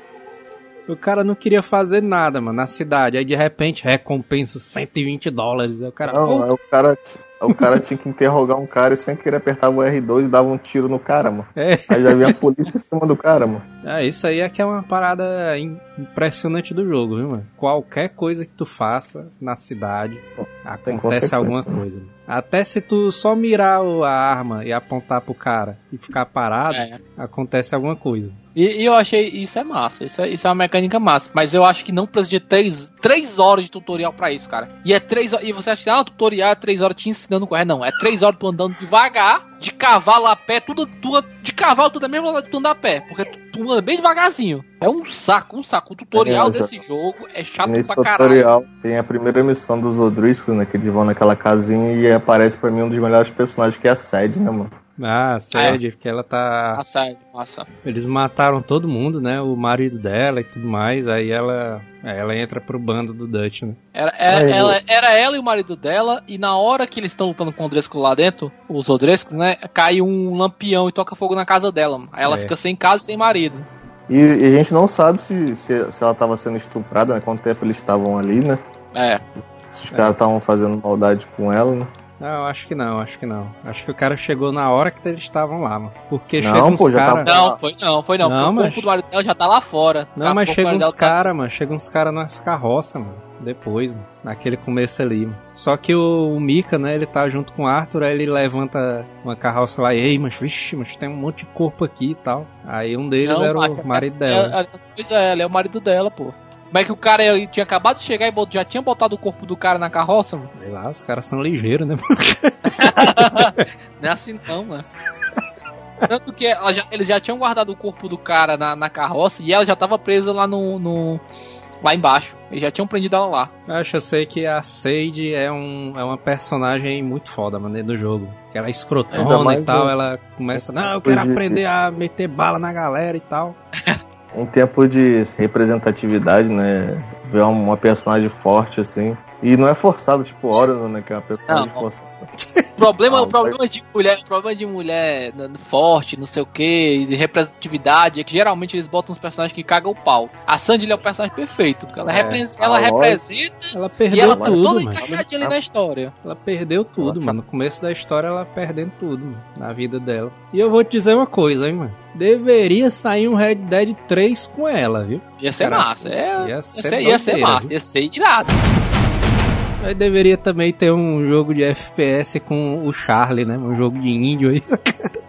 O cara não queria fazer nada, mano, na cidade. Aí de repente, recompensa 120 dólares. Aí o cara, Não, "Pô, aí o cara, o cara tinha que interrogar um cara e sem querer apertava o R2 e dava um tiro no cara, mano. é. Aí já vinha a polícia em cima do cara, mano. É, isso aí é que é uma parada im- impressionante do jogo, viu, mano? Qualquer coisa que tu faça na cidade, acontece alguma coisa. mano. Até se tu só mirar o- a arma e apontar pro cara e ficar parado, É. acontece alguma coisa. E, e eu achei isso é massa, isso é, isso é uma mecânica massa. Mas eu acho que não precisa de três, três horas de tutorial pra isso, cara. E é três E você acha que ah, o tutorial é três horas te ensinando a correr. Não, é três horas tu andando devagar, de cavalo a pé, tudo, tudo de cavalo, tudo é mesmo que tu anda a pé. Porque tu, tu anda bem devagarzinho. É um saco, um saco. O tutorial É, desse jogo é chato Nesse pra caralho. tutorial tem a primeira missão dos Odriscos, né? Que eles vão naquela casinha e aparece pra mim um dos melhores personagens que é a Sed, né, mano? Ah, sério, porque ela tá. Massa, é, massa. Eles mataram todo mundo, né? O marido dela e tudo mais. Aí ela, ela entra pro bando do Dutch, né? Era, era, Aí, ela, era ela e o marido dela, e na hora que eles estão lutando com o Odresco lá dentro, os Odrescos, né? Cai um lampião e toca fogo na casa dela. mano. Aí ela É. fica sem casa e sem marido. E, e a gente não sabe se, se, se ela tava sendo estuprada, né? Quanto tempo eles estavam ali, né? É. Se os caras estavam fazendo maldade com ela, né? Não, acho que não, acho que não. Acho que o cara chegou na hora que eles estavam lá, mano. Porque Não, chega uns pô, caras. tava- Não, foi não, foi não. Não, porque o mas- corpo do marido dela já tá lá fora. Não, Tá, mas chega uns tá- caras, mano. Chega uns caras nas carroças, mano. Depois, mano. Naquele começo ali, mano. Só que o, o Mika, né, ele tá junto com o Arthur, aí ele levanta uma carroça lá e, ei, mas vixe, mas tem um monte de corpo aqui e tal. Aí um deles Não, era o marido é- dela. é- Pois é, ele é o marido dela, pô. Como é que o cara ele tinha acabado de chegar e já tinha botado o corpo do cara na carroça, mano? Sei lá, os caras são ligeiros, né, mano? Não é assim não, mano. Tanto que ela já- eles já tinham guardado o corpo do cara na, na carroça e ela já tava presa lá no, no- lá embaixo. Eles já tinham prendido ela lá. Eu acho, eu sei que a Sage é, um, é uma personagem muito foda, mano, do jogo. Que ela é escrotona e tal, no- ela começa, não, eu quero de- aprender a meter bala na galera e tal. Em tempo de representatividade, né? Ver uma, personagem forte, assim. E não é forçado, tipo Orion, né? Que é uma personagem Não. forçada. Problema, Ah, o problema de mulher, o problema de mulher forte, não sei o que, de representatividade, é que geralmente eles botam uns personagens que cagam o pau. A Sandy é o personagem perfeito, porque ela, É, repre- ela representa Ela e perdeu ela tá tudo, toda mano. encaixadinha ali na história. Ela perdeu tudo, Ela mano. No começo da história, ela perdendo tudo, mano, na vida dela. E eu vou te dizer uma coisa, hein, mano. Deveria sair um Red Dead 3 com ela, viu? Ia ser Cara, massa, é, ia ia ser ser, ia ser massa, viu? ia ser irado. Aí deveria também ter um jogo de FPS com o Charlie, né? Um jogo de índio aí.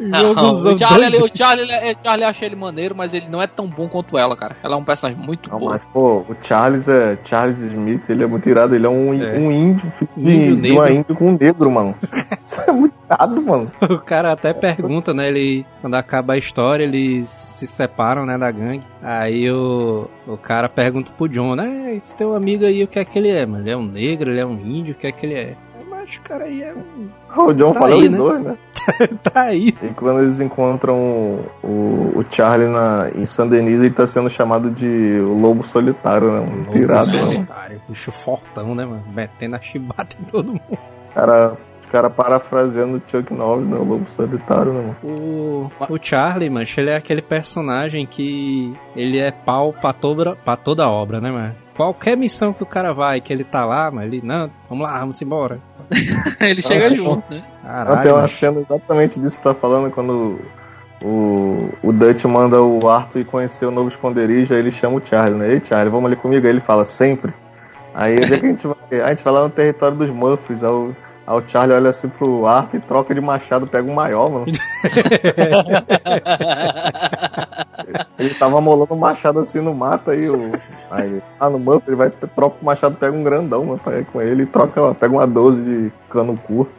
Não, Jogozão o Charlie, o Charlie, o Charlie acha ele maneiro, mas ele não é tão bom quanto ela, cara. Ela é um personagem muito Não, bom. mas, pô, o Charles é. Charles Smith, ele é muito irado. Ele é um, É. um índio, filho de, Índio de uma índio com um negro, mano. Isso é muito irado, mano. O cara até pergunta, né? Ele, quando acaba a história, eles se separam, né, da gangue. Aí o, o cara pergunta pro John, né? Esse teu amigo aí, o que é que ele é, mano? Ele é um negro, ele é um índio, o que é que ele é? Mas o cara aí é um. O John Tá fala aí, os né? dois, né? tá aí. E quando eles encontram o, o Charlie na, em San Denis, ele tá sendo chamado de Lobo Solitário, né? Irado, Lobo mano. solitário, Bicho fortão, né, mano? Metendo a chibata em todo mundo. Cara, os caras parafraseando o Chuck Norris, né? O Lobo Solitário, né, mano? O, o Charlie, mano, ele é aquele personagem que ele é pau pra toda, pra toda obra, né, mano? Qualquer missão que o cara vai, que ele tá lá, mano, ele, não, vamos lá, vamos embora. ele chega junto, né? Caralho, tem uma cena exatamente disso que você tá falando, quando o, o Dutch manda o Arthur ir conhecer o novo esconderijo, aí ele chama o Charlie, né? Ei, Charlie, vamos ali comigo. Aí ele fala, sempre. Aí é que a gente vai? A gente vai lá no território dos Muffs. Aí o, aí o Charlie olha assim pro Arthur e troca de machado, pega um maior, mano. Ele tava molando um machado assim no mato, aí o. Aí, ah, no Muff, ele vai, troca o machado, pega um grandão, mano, pra ir com ele e troca, pega uma 12 de cano curto.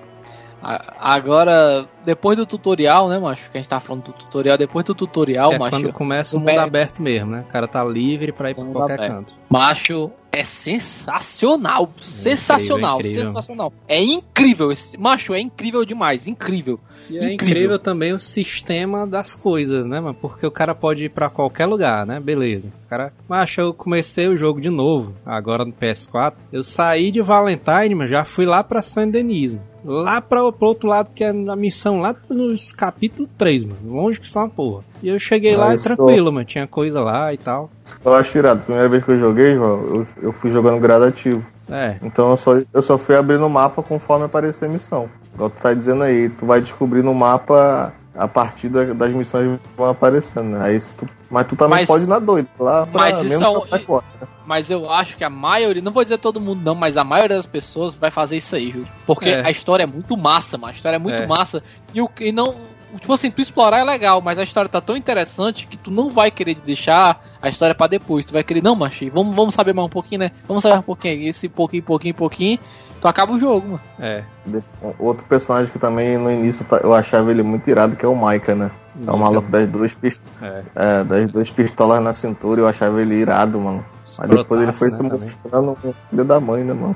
Agora, depois do tutorial, né, macho? Que a gente tá falando do tutorial, depois do tutorial, É macho. quando começa o o mundo Be- aberto mesmo, né? O cara tá livre pra ir pra qualquer aberto. canto. Macho, é sensacional. Sensacional, incrível. sensacional. É incrível. Esse, macho, é incrível demais. Incrível. E é Incrível. incrível também o sistema das coisas, né, mano? Porque o cara pode ir pra qualquer lugar, né? Beleza. O cara, macho, eu comecei o jogo de novo, agora no PS4. Eu saí de Valentine, mas já fui lá pra Saint Denis. Lá pra, pro outro lado, que é a missão lá nos capítulo 3, mano. Longe que só uma porra. E eu cheguei lá Mas, tranquilo, mano. Tinha coisa lá e tal. Eu acho irado. Primeira vez que eu joguei, João, eu, eu fui jogando gradativo. É, Então eu só, eu só fui abrindo o mapa conforme aparecer a missão. Igual tu tá dizendo aí, tu vai descobrir no mapa a partir da- das missões que vão aparecendo, né? Aí se tu, mas tu também Mas- pode ir na doida, lá pra mas isso mesmo é um- pra forte, né? Mas eu acho que a maioria, não vou dizer todo mundo não, mas a maioria das pessoas vai fazer isso aí, Júlio. Porque É. a história é muito massa, mano. A história é muito É. massa. E, o, e não. Tipo assim, tu explorar é legal, mas a história tá tão interessante que tu não vai querer deixar a história pra depois. Tu vai querer, não, machi, vamos, vamos saber mais um pouquinho, né? Vamos saber um pouquinho aí. Esse pouquinho, pouquinho, pouquinho. Tu acaba o jogo, mano. é. De- Outro personagem que também no início eu achava ele muito irado, que é o Maika, né? É o maluco das duas, pist... É. é, das duas pistolas na cintura, eu achava ele irado, mano. Mas depois ele foi se né, também. mostrando um filho da mãe, né, mano?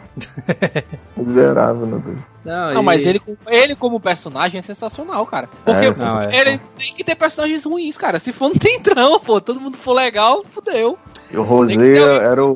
Miserável, meu Deus. Não, Não, e- mas ele, ele como personagem é sensacional, cara. Porque É, não, é. ele tem que ter personagens ruins, cara. Se for, não tem trama, pô. Todo mundo for legal, fudeu. E o Rosé era se o.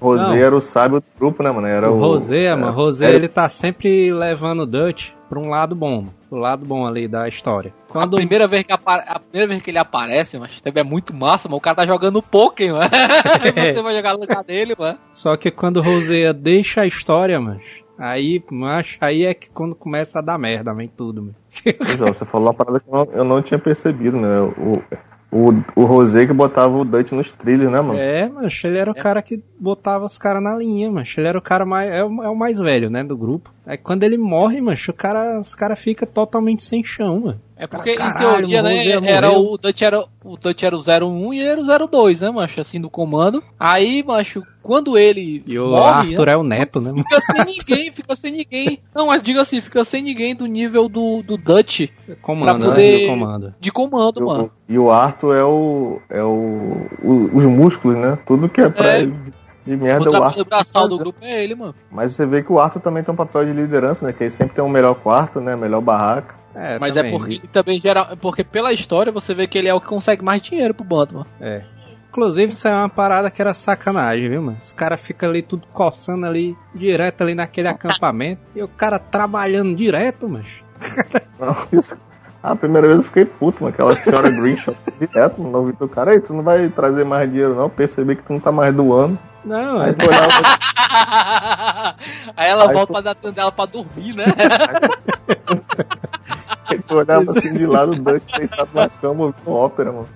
Rosé era o sábio do grupo, né, mano? Era o o, Rosé, é, mano, Rosé, era- ele tá sempre levando o Dutch pra um lado bom, mano. Pro lado bom ali da história. Quando A, primeira vez que a primeira vez que ele aparece, mas também é muito massa, mano. O cara tá jogando Pokémon, mano. Aí você vai jogar no lugar dele, mano. Só que quando o Rosé deixa a história, mano, aí, macho, aí é que quando começa a dar merda, vem tudo, mano. Ô, João, você falou uma parada que eu não, eu não tinha percebido, né? O, o, o Rosé que botava o Dutch nos trilhos, né, mano? É, mancho, ele era o cara que botava os caras na linha, mancho. Ele era o cara mais. É o, é o mais velho, né, do grupo. Aí quando ele morre, mancho, o cara, os caras ficam totalmente sem chão, mano. É porque, Caralho, em teoria, o né, era morreu. o Dutch era o Dutch era o 01 e ele era o 02, né, macho, assim, do comando. Aí, macho, quando ele E o morre, Arthur é o neto, né, mano? fica sem ninguém, fica sem ninguém. Não, mas diga assim, fica sem ninguém do nível do, do Dutch Comando, né, poder- do comando. de comando, E o- mano. E o Arthur é o. é o, o- os músculos, né? Tudo que é pra É. ele de- O merda é o trabalho Arthur. do braçal do né? grupo é ele, mano. Mas você vê que o Arthur também tem um papel de liderança, né? Que ele sempre tem um melhor quarto, né? Melhor barraca. É, Mas também. é porque também gera. Porque pela história você vê que ele é o que consegue mais dinheiro pro bando, mano. É. Inclusive, isso é uma parada que era sacanagem, viu, mano? Os caras ficam ali tudo coçando ali, direto ali naquele acampamento. E o cara trabalhando direto, mas. Não, isso- A primeira vez eu fiquei puto, mano. Aquela senhora Grinch direto no ouvido do cara. Ei, tu não vai trazer mais dinheiro, não? Percebi que tu não tá mais doando. Não, Aí é. tu olhava Aí ela Aí volta tu- pra dar dela pra dormir, né? Aí tu olhava assim de lado, o Dutch deitado na cama ouvindo ópera, mano.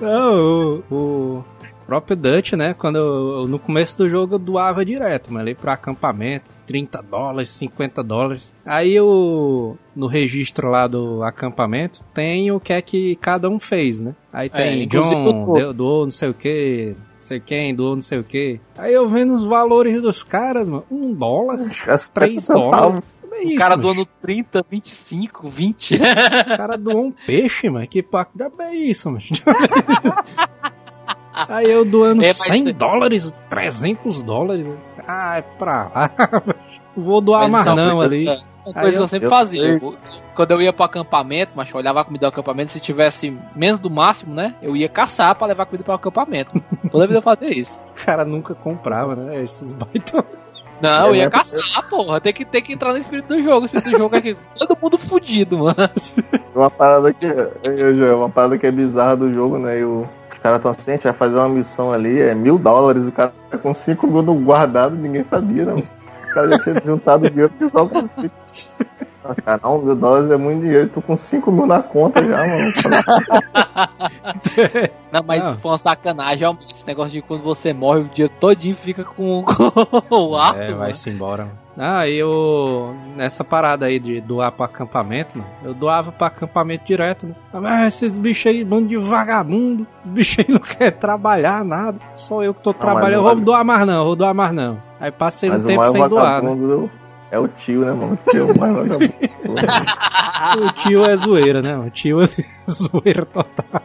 Não, o, o próprio Dutch, né? Quando eu, no começo do jogo eu doava direto, mas ali pro acampamento, 30 dólares, 50 dólares. Aí eu, no registro lá do acampamento, tem o que é que cada um fez, né? Aí tem inclusive John, o- deu- doou não sei o que, não sei quem, doou não sei o que. Aí eu vendo os valores dos caras, mano, um dólar, As três centavos. dólares. É O isso, cara mano. doando 30, 25, 20. O cara doou um peixe, mano. Que paco da é isso, mano. Aí eu doando É, mas 100 cê- dólares, 300 dólares. Ah, é pra lá. Vou doar Mas mais é não ali. é, Uma coisa que eu- eu sempre eu fazia. eu- quando eu ia pro acampamento, mas eu olhava a comida do acampamento, se tivesse menos do máximo, né? Eu ia caçar pra levar comida pro acampamento. Toda vez eu fazia isso. O cara nunca comprava, né? Esses baitões. Não, eu É, ia né? caçar, porra. Tem que, tem que entrar no espírito do jogo. O espírito do jogo é que todo mundo fudido, mano. Uma parada que eu, já- uma parada que é bizarra do jogo, né? E o- os caras estão assim, a gente vai fazer uma missão ali, é mil dólares, o cara tá com 5 mil no guardado, ninguém sabia, não. O cara já tinha juntado dinheiro que só com cinco. Ah, cara, não, mil dólares é muito dinheiro, tô com 5 mil na conta já, mano. Não, mas Não. isso foi uma sacanagem. ó, Esse negócio de quando você morre, o dia todinho fica com, com o ato. É, vai-se embora. mano. Ah, eu. Nessa parada aí de doar pro acampamento, mano. Eu doava pro acampamento direto, né? Ah, esses bichos aí, bando de vagabundo. Os bichos aí não querem trabalhar nada. Só eu que tô mas trabalhando. o Eu vou doar mais não, vou doar mais não. Aí passei um Mas o tempo sem doar, né? vagabundo é o tio, né, mano? O tio é mais vagabundo. O tio é zoeira, né? O tio é zoeira total.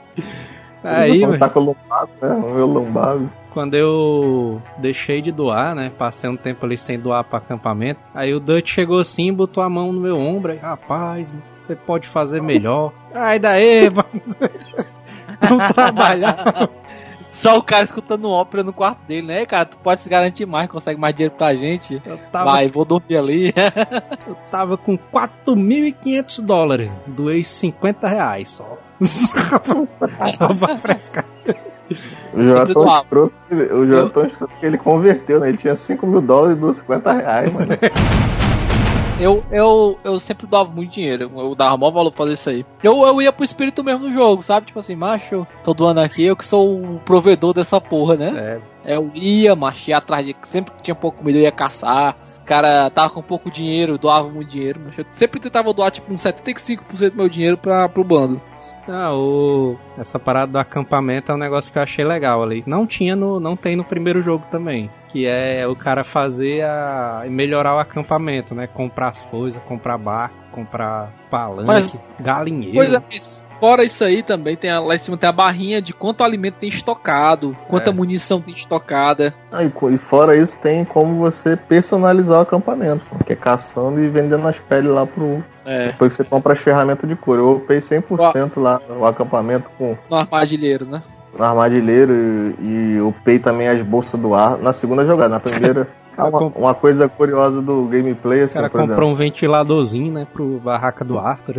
Aí, Quando mano, tá com o lombago, né? O meu lombago. Quando eu deixei de doar, né? Passei um tempo ali sem doar para acampamento. Aí o Dutch chegou assim botou a mão no meu ombro. Aí, rapaz, você pode fazer melhor. Aí daí. Não trabalhar. Só o cara escutando ópera no quarto dele, né, cara? Tu pode se garantir mais, consegue mais dinheiro pra gente. Eu tava, Vai, vou dormir ali. eu tava com 4.500 dólares. Doei 50 reais só. só pra frescar. O jogo é tão doava. escroto, que ele- o jogo Eu- é tão escroto que ele converteu, né? Ele tinha 5 mil dólares e deu 50 reais, mano. Eu, eu, eu sempre dava muito dinheiro. Eu dava maior valor pra fazer isso aí. Eu, eu ia pro espírito mesmo do jogo, sabe? Tipo assim, macho, tô doando aqui, eu que sou o provedor dessa porra, né? É, Eu ia, macho, ia atrás de. Sempre que tinha pouco comida, eu ia caçar. O cara tava com pouco dinheiro, doava muito dinheiro. Mas eu sempre tentava doar, tipo, uns 75% do meu dinheiro pra, pro bando. Ah, o... essa parada do acampamento é um negócio que eu achei legal ali. Não tinha no, não tem no primeiro jogo também, que é o cara fazer a melhorar o acampamento, né? Comprar as coisas, comprar barco, comprar palanque, Mas- galinheiro. Pois é, mas fora isso aí também, tem a- lá em cima tem a barrinha de quanto alimento tem estocado, quanta É. munição tem estocada. Ah, e, e fora isso, tem como você personalizar o acampamento, pô, que é caçando e vendendo as peles lá pro. É, Depois que você compra as ferramentas de couro. Eu upei 100% lá no acampamento com no armadilheiro, né? no armadilheiro e, e upei também as bolsas do ar na segunda jogada. Na primeira. Uma, comp- uma coisa curiosa do gameplay, O assim, cara por exemplo. comprou um ventiladorzinho, né? Pro barraca do Arthur.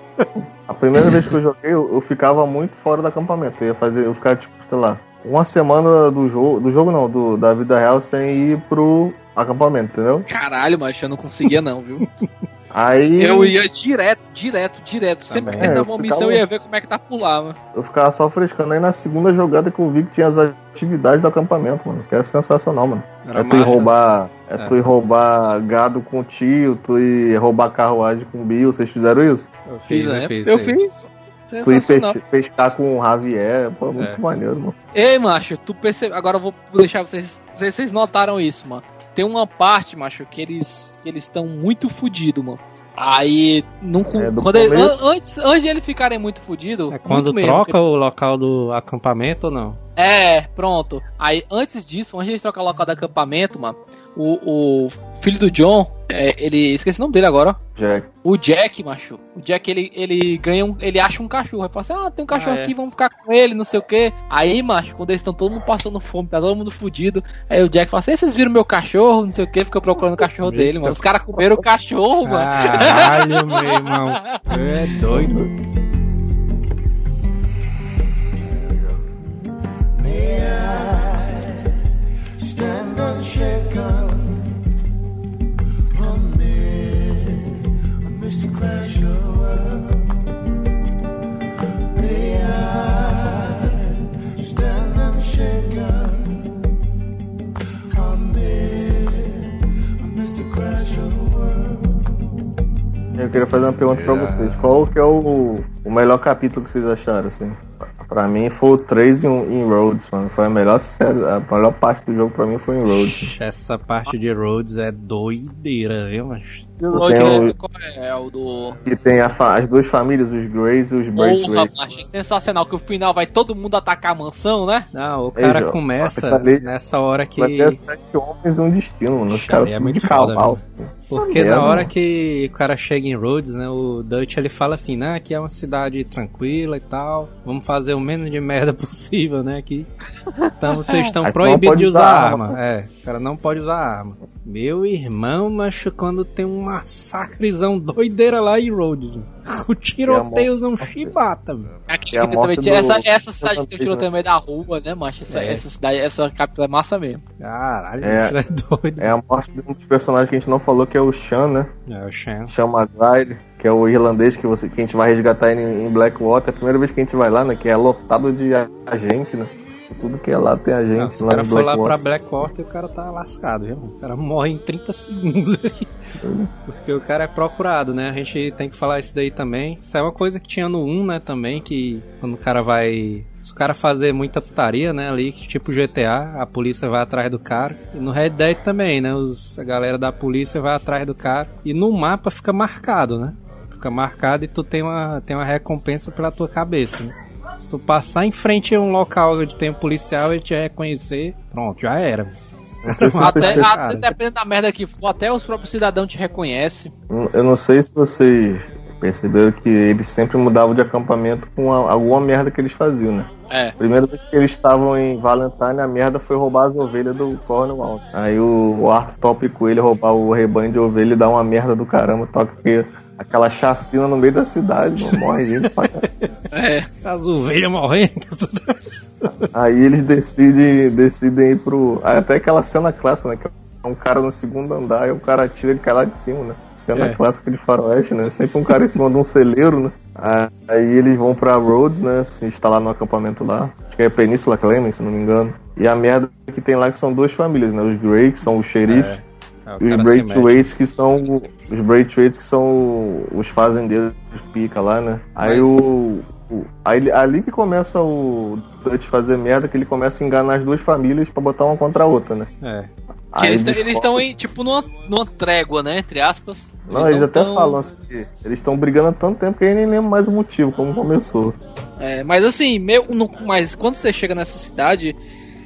A primeira vez que eu joguei, eu, eu ficava muito fora do acampamento. Eu ia fazer, eu ficava, tipo, sei lá, uma semana do jogo. Do jogo não, do, da vida real sem ir pro acampamento, entendeu? Caralho, mas eu não conseguia não, viu? Aí Eu ia direto, direto, direto. Sempre que Também. tentava É, eu uma missão, ficava- eu ia ver como é que tá mano. eu ficava só frescando. Aí na segunda jogada que eu vi que tinha as atividades do acampamento, mano. Que é sensacional, mano. Era é tu ir roubar. É, É. tu ir roubar gado com tio, tu ir roubar carruagem com Bill. Vocês fizeram isso? Eu Fiz, fiz, né? eu fiz. Eu aí. fiz. Tu ir pes- pescar com o Javier. Pô, muito É. maneiro, mano. Ei, macho, tu percebe. Agora eu vou deixar vocês. Vocês notaram isso, mano. Tem uma parte, macho, que eles que eles estão muito fudidos, mano. Aí, não, É, do quando ele- an- antes, antes de eles ficarem muito fudidos. É quando mesmo, troca o local do acampamento ou não? É, pronto. Aí, antes disso, antes de eles trocar o local do acampamento, mano, o, o filho do John, é, ele. Esqueci o nome dele agora, ó. Jack. O Jack, macho. O Jack, ele, ele ganha um. Ele acha um cachorro. Ele fala assim: Ah, tem um cachorro Ah, é. aqui, vamos ficar com ele, não sei o quê. Aí, macho, quando eles estão todo mundo passando fome, tá todo mundo fudido. Aí o Jack fala assim: "E vocês viram meu cachorro, não sei o quê, fica procurando o cachorro Eita. dele, mano. Os caras comeram o cachorro, mano. Caralho, meu irmão. É doido. stand unshaken amid queria fazer uma pergunta pra vocês. Qual que é o, o melhor capítulo que vocês acharam, assim? Pra mim foi o 3 em, em Rhodes, mano. Foi a melhor série, a melhor parte do jogo pra mim foi em Rhodes. Essa parte de Rhodes é doideira, viu, mas. Que o- é, qual é? É o do. E tem a fa- as duas famílias, os Greys e os Porra, Braithwaite. macho, é sensacional que o final vai todo mundo atacar a mansão, né? Não, o Ei, cara João, começa ali- nessa hora que. Vai ter sete homens e um destino, mano. Os caras é muito de foda, cavalo. Porque na hora que o cara chega em Rhodes, né, o Dutch ele fala assim, né, aqui é uma cidade tranquila e tal, vamos fazer o menos de merda possível, né, aqui. Então vocês estão proibidos de usar usar arma. arma. É, o cara não pode usar arma. Meu irmão, macho, quando tem um massacrezão doideira lá em Rhodes. O chibata, mano. Aqui, É a aqui morte também, do- essa, essa cidade que tem tiroteio no meio da rua, né, macho? Essa, É. essa cidade, essa capital é massa mesmo. Caralho, É. é doido. É a morte de um dos personagens que a gente não falou, que é o Sean, né? É, o Shan. Sean Maguire, que é o irlandês que, você, que a gente vai resgatar em, em Blackwater. É a primeira vez que a gente vai lá, né? Que é lotado de agente, né? Tudo que é lá tem agente Não, se o cara for lá pra Blackwater. O cara tá lascado, viu? O cara morre em 30 segundos ali. Porque o cara é procurado, né? A gente tem que falar isso daí também. Isso é uma coisa que tinha no 1, né, também, que quando o cara vai... Se o cara fazer muita putaria, né, ali, que tipo GTA, a polícia vai atrás do cara. E no Red Dead também, né? Os, a galera da polícia vai atrás do cara. E no mapa fica marcado, né? Fica marcado e tu tem uma, tem uma recompensa pela tua cabeça, né? Se tu passar em frente a um local onde tem um policial, ele te reconhecer, pronto, já era. Até, até dependendo da merda que for, até os próprios cidadãos te reconhecem. Eu não sei se vocês perceberam que eles sempre mudavam de acampamento com a- alguma merda que eles faziam, né? É. Primeira vez que eles estavam em Valentine, a merda foi roubar as ovelhas do Cornwall. Aí o, o Arthur topa com ele roubar o rebanho de ovelha e dá uma merda do caramba, toca que aquela chacina no meio da cidade, mano, morre gente pra. É. As ovelhas morrendo. Aí eles decidem, decidem ir pro. aí Até aquela cena clássica, né? Que é um cara no segundo andar e o cara tira ele cai lá de cima, né? Cena É. clássica de faroeste, né? Sempre um cara em cima de um celeiro, né? Aí eles vão pra Rhodes, né? Se instalar no acampamento lá. Acho que é Península Clemens, se não me engano. E a merda que tem lá que são duas famílias, né? Os Grey, que são os xerifes, e os cara se mete. Braithwaites, que são os Braithwaites, que são os fazendeiros pica lá, né? Aí Mas- o, o- aí, ali que começa o Dutch fazer merda, que ele começa a enganar as duas famílias pra botar uma contra a outra, né? É. Que eles eles estão em, tipo, numa, numa trégua, né? Entre aspas. Não, eles até tão- falam assim, que eles estão brigando há tanto tempo que eu nem lembro mais o motivo, como começou. É, mas assim, meu, no- mas quando você chega nessa cidade,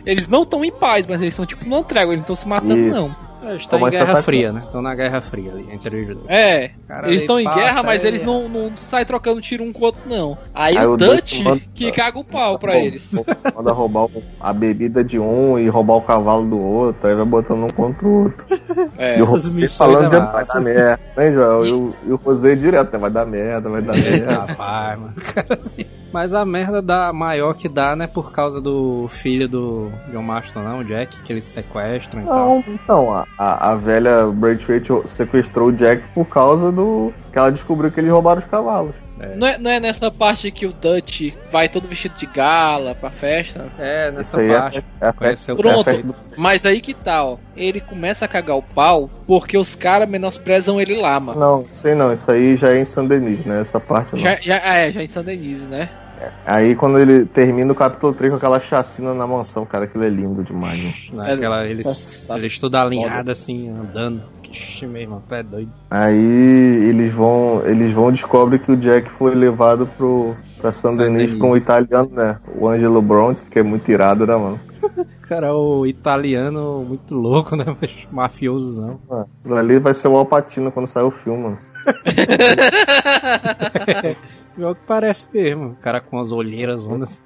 eles não estão em paz, mas eles estão tipo numa trégua, eles não estão se matando, Isso. não. Eles estão em Começa a Guerra. Fria, né? Estão na Guerra Fria ali, entre os dois. É, Cara, eles estão em guerra, mas aí- eles não, não saem trocando tiro um com o outro, não. Aí, Aí o o Dutch manda- que caga o pau pra eles. Manda roubar a bebida de um e roubar o cavalo do outro, aí vai botando um contra o outro. É, e o essas Rosé missões falando é de vai dar merda, né, Joel? E, o, e o Rosé direto, né? Vai dar merda, vai dar merda. Rapaz, mano. Cara, assim. Mas a merda dá, maior que dá, né? Por causa do filho do John Marston, não, o Jack, que eles sequestram e tal. Não, então, a, a, velha Braithwaite sequestrou o Jack por causa do. que ela descobriu que eles roubaram os cavalos. não, é, não é nessa parte que o Dutch vai todo vestido de gala pra festa? É, nessa aí é, parte. é, a Conheceu festa, o é a Pronto. festa do. Mas aí que tal? Ele começa a cagar o pau porque os caras menosprezam ele lá, mano. Não, sei não, isso aí já é em Saint Denis, né? Essa parte não. Já, já, é, já em San Denise, né? Aí quando ele termina o capítulo 3 com aquela chacina na mansão, cara, aquilo é lindo demais. né? Naquela, eles, eles tudo alinhado assim, andando. Ixi, meu irmão, tu é doido. Aí eles vão, eles vão descobre que o Jack foi levado pro pra Saint Denis Denis. com o italiano, né? O Angelo Bronte, que é muito irado, né, mano? Cara, o italiano muito louco, né? Mano, aquilo ali vai ser o Alpatino quando sair o filme, mano. Pior que parece mesmo. O cara com as olheiras ondas.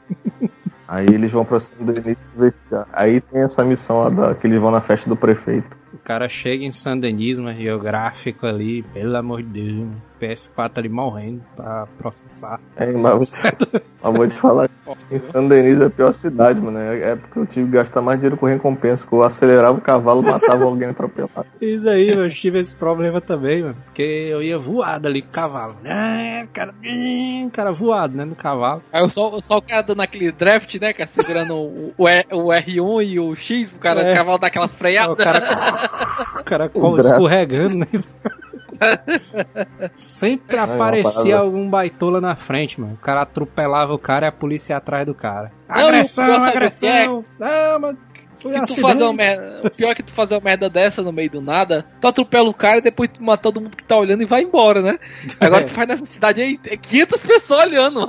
Aí eles vão pra Saint Denis investigar. Aí tem essa missão lá da, que eles vão na festa do prefeito. O cara chega em San Denis, mas geográfico ali, pelo amor de Deus. Mano. PS4 ali morrendo pra processar. É, mas, vou te falar, em San Denis é a pior cidade, mano. É, é porque eu tive que gastar mais dinheiro com recompensa, que eu acelerava o cavalo, matava alguém atropelado. Isso aí, eu tive esse problema também, mano. Porque eu ia voado ali com o cavalo. Ah, cara, ah, cara voado, né? No cavalo. Aí só, só o cara dando aquele draft, né, cara, segurando o, o, R- o R1 e o X, o cara É. o cavalo dá aquela freada. O cara, o cara O draft. escorregando, né? Sempre é aparecia algum baitola na frente, mano. O cara atropelava o cara e a polícia ia atrás do cara. Não, Agressão, eu sabe o que agressão! Não, mas foi Que tu fazer uma merda, o pior é que tu fazer uma merda dessa no meio do nada, tu atropela o cara e depois tu mata todo mundo que tá olhando e vai embora, né? Agora tu faz nessa cidade aí, é 500 pessoas olhando.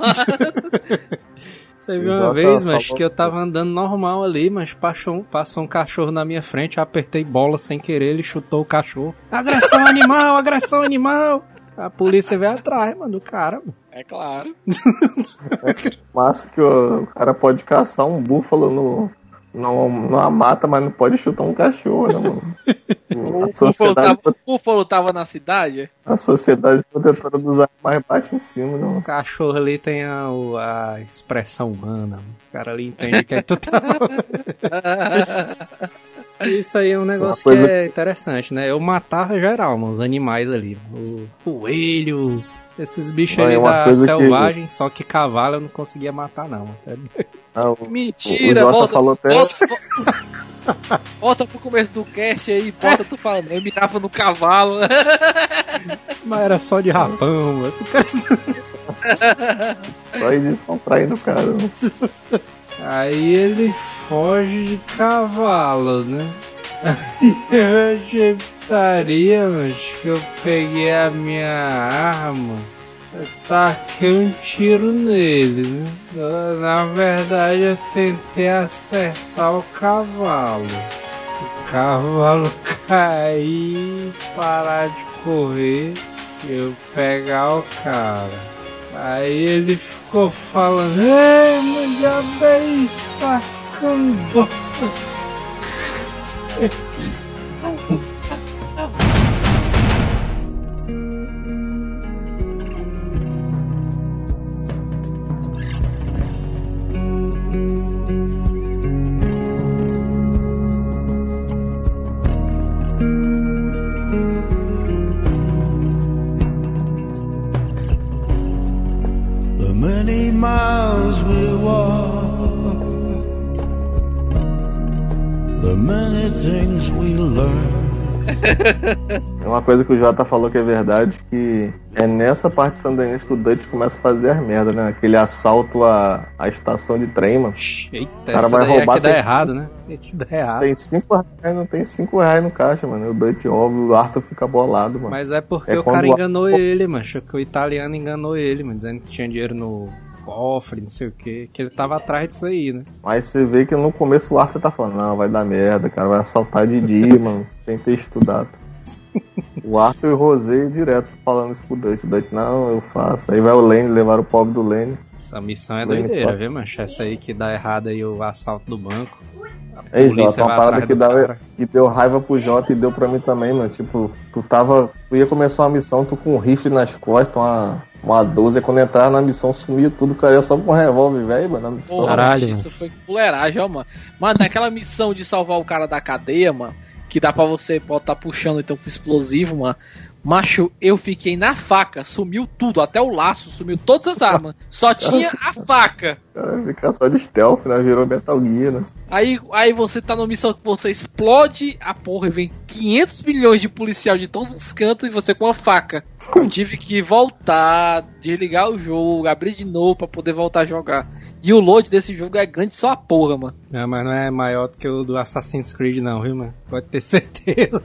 Você viu uma vez, mas que eu tava andando normal ali, mas passou, passou um cachorro na minha frente, eu apertei bola sem querer, ele chutou o cachorro. Agressão animal, agressão animal! A polícia veio atrás, mano, do cara. mano. É claro. Massa que o, o cara pode caçar um búfalo no, no, numa mata, mas não pode chutar um cachorro, né, mano? O sociedade, tava, o Búfalo tava na cidade. a sociedade protetora dos animais bate em cima, né, O não. cachorro ali tem a, o- a expressão humana. mano. O cara ali entende que é tá. Isso aí é um negócio coisa- que é interessante, né? Eu matava geral, mano, os animais ali. O coelho, esses bichos Não, aí é uma da coisa que- selvagem, só que cavalo eu não conseguia matar, não. Ah, o, Mentira, o volta, falou até. volta, volta, volta pro começo do cast aí, bota tu falando, eu mirava no cavalo. Mas era só de rapão, mano. Só edição traindo o cara. né? Aí ele foge de cavalo, né? Eu achei putaria, mas que eu peguei a minha arma, taquei um tiro nele, né? Na verdade eu tentei acertar o cavalo. O cavalo cair, parar de correr, eu pegar o cara. Aí ele ficou falando, ei, meu diabo isso, tá ficando bom. miles we walk, the many things we learn. É uma coisa que o Jota falou que é verdade, que é nessa parte de San Denis que o Dutch começa a fazer as merdas, né? Aquele assalto à, à estação de trem, mano. Eita, cara essa vai é roubar que dá tem- errado, né? É que dá errado. Tem 5 reais, não tem 5 reais no caixa, mano. O Dutch, óbvio, o Arthur fica bolado, mano. Mas é porque É o cara enganou ele, mano. Achou que o italiano enganou ele, mano. Dizendo que tinha dinheiro no cofre, não sei o que. Que ele tava atrás disso aí, né? Mas você vê que no começo o Arthur tá falando, não, vai dar merda, cara, vai assaltar de dia, mano, sem ter estudado. O Arthur e o Rosé direto falando isso pro Dutch. Dutch, não, eu faço. Aí vai o Lane, levar o pobre do Lane. Essa missão é doideira, viu, mancha? Essa aí que dá errado aí o assalto do banco. Polícia Jota, uma parada que, dá, que deu raiva pro Jota e deu pra mim também, mano. Tipo, tu tava. Tu ia começar uma missão, tu com um rifle nas costas, uma, uma 12, e quando entrava na missão sumia tudo, o cara ia só com um revólver, velho, mano, na missão. Porra, Caralho, macho, isso foi fuleiragem, ó, mano. Mano, naquela missão de salvar o cara da cadeia, mano, que dá pra você botar puxando então com explosivo, mano. Macho, eu fiquei na faca, sumiu tudo, até o laço, sumiu todas as armas. Só tinha a faca. Cara fica só de stealth, né? Virou Metal Gear, né? Aí, aí você tá numa missão que você explode a porra e vem 500 milhões de policial de todos os cantos e você com uma faca. Eu tive que voltar, desligar o jogo, abrir de novo pra poder voltar a jogar. E o load desse jogo é grande só a porra, mano. Não, mas não é maior do que o do Assassin's Creed, não, viu, mano? Pode ter certeza.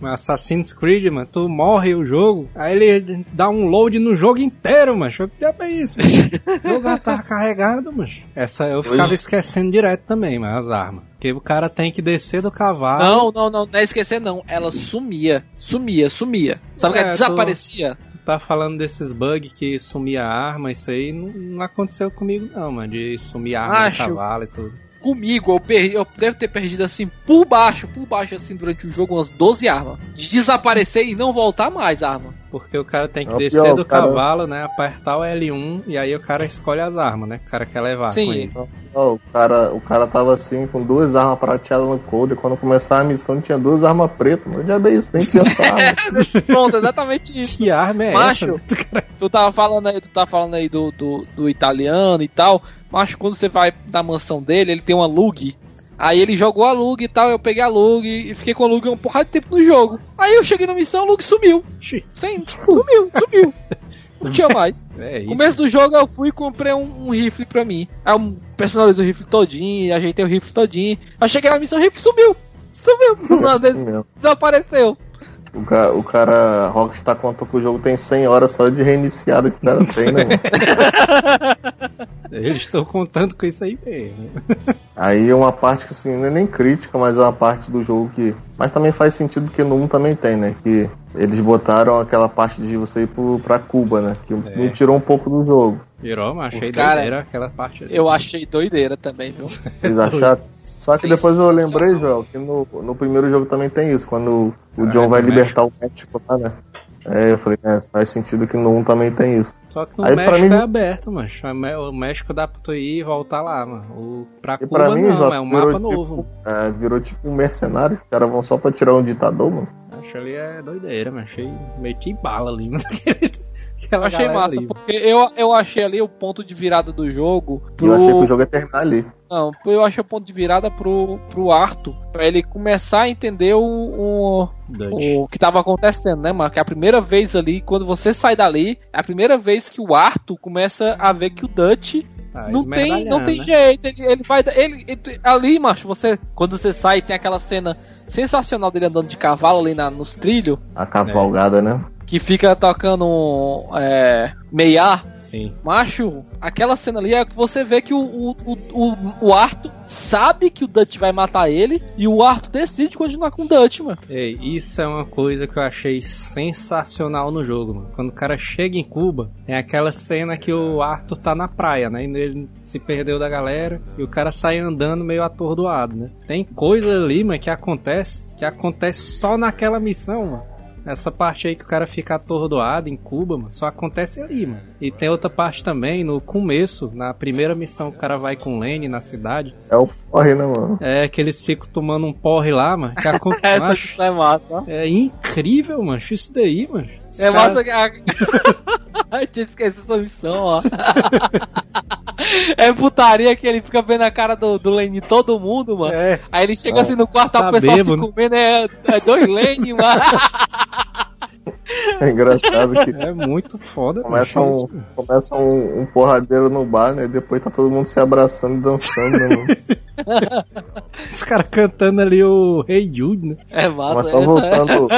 Mas Assassin's Creed, mano, tu morre o jogo, aí ele dá um load no jogo inteiro, mano. Que diabo é isso, mano? O jogo já tava carregado, mano. Essa eu ficava Oi. esquecendo direto também, mas as armas. Porque o cara tem que descer do cavalo. Não, não, não, não é esquecer não. Ela sumia, sumia, sumia. Sabe o que É, é? tô- Desaparecia. Tu tá falando desses bugs que sumia a arma, isso aí não, não aconteceu comigo, não, mano. De sumir a arma Acho. do cavalo e tudo. Comigo, eu, perdi, eu devo ter perdido assim, por baixo, por baixo, assim, durante o jogo, umas 12 armas. De desaparecer e não voltar mais arma. Porque o cara tem que É descer pior, do cara- cavalo, né? Apertar o L1 e aí o cara escolhe as armas, né? que O cara quer levar Sim. com ele. Ó, o, cara, o cara tava assim, com duas armas prateadas no coldre. Quando começava a missão, tinha duas armas pretas. Mas já bem isso, nem tinha só arma. Pronto, exatamente isso. Que arma é Macho, essa? tu tava falando aí, tu tava falando aí do, do, do italiano e tal. Mas quando você vai na mansão dele, ele tem uma lug. Aí ele jogou a Lug e tal, eu peguei a Lug e fiquei com a Lug um porrada de tempo no jogo. Aí eu cheguei na missão, a Lug sumiu. Sem, sumiu, sumiu. Não tinha mais. É isso. Começo do jogo eu fui e comprei um, um rifle pra mim. Aí eu personalizei o rifle todinho, ajeitei o rifle todinho. Aí cheguei na missão, o rifle sumiu. Sumiu. Às vezes desapareceu. O, ca- o cara, Rockstar contou que o jogo tem 100 horas só de reiniciado que o cara tem, né? mano? Eles estão contando com isso aí mesmo. Aí é uma parte que assim, não é nem crítica, mas é uma parte do jogo que. Mas também faz sentido porque no 1 também tem, né? Que eles botaram aquela parte de você ir pro, pra Cuba, né? Que É. me tirou um pouco do jogo. Virou, mas achei Cara, doideira aquela parte ali. Eu achei doideira também, viu? Vocês acharam? Só que depois eu lembrei. Joel, que no, no primeiro jogo também tem isso, quando o Ah, John é vai libertar o México lá, né? É, eu falei, é, faz sentido que no 1 também tem isso. Só que no Aí, México mim- é aberto, mano. O México dá pra tu ir e voltar lá, mano. O, pra E Cuba pra mim, não, Jota, é um mapa tipo- novo. É, virou tipo um mercenário, os caras vão só pra tirar um ditador, mano. Acho ali é doideira, mano. Achei meti bala ali, mano. Aquela achei massa, ali. porque eu, eu achei ali o ponto de virada do jogo E pro. eu achei que o jogo ia terminar ali. Não, eu achei o ponto de virada pro, pro Arthur, pra ele começar a entender o, o, o que tava acontecendo, né, mano? Que é a primeira vez ali, quando você sai dali, é a primeira vez que o Arthur começa a ver que o Dutch Tá não tem, não tem né? jeito. Ele, ele vai. Ele, ele- ali, macho, você. Quando você sai, tem aquela cena sensacional dele andando de cavalo ali na, nos trilhos, A cavalgada, né? Que fica tocando é, meiar. Sim. Macho, aquela cena ali é que você vê que o, o, o, o, o Arthur sabe que o Dutch vai matar ele e o Arthur decide continuar com o Dutch, mano. Ei, isso é uma coisa que eu achei sensacional no jogo, mano. Quando o cara chega em Cuba, é aquela cena que o Arthur tá na praia, né? E ele se perdeu da galera e o cara sai andando meio atordoado, né? Tem coisa ali, mano, que acontece, que acontece só naquela missão, mano. Essa parte aí que o cara fica atordoado em Cuba, mano, só acontece ali, mano. E tem outra parte também, no começo, na primeira missão que o cara vai com o Lenny na cidade, É o porre, né, mano? é que eles ficam tomando um porre lá, mano. Que acontece. Essa missão é massa, ó. É incrível, mano. Isso daí, mano. Os É cara- massa que. a- tinha esquecido essa missão, ó. É putaria que ele fica vendo a cara do, do Lenny todo mundo, mano. É, Aí ele chega assim no quarto, tá o pessoal bêbado. se comendo, é, é dois Lenny, mano. É engraçado que é muito foda, começa, um, Isso, começa um, um porradeiro no bar, né? E depois tá todo mundo se abraçando e dançando, né? Os caras cantando ali o Hey Jude, né? É massa, Mas só essa- voltando,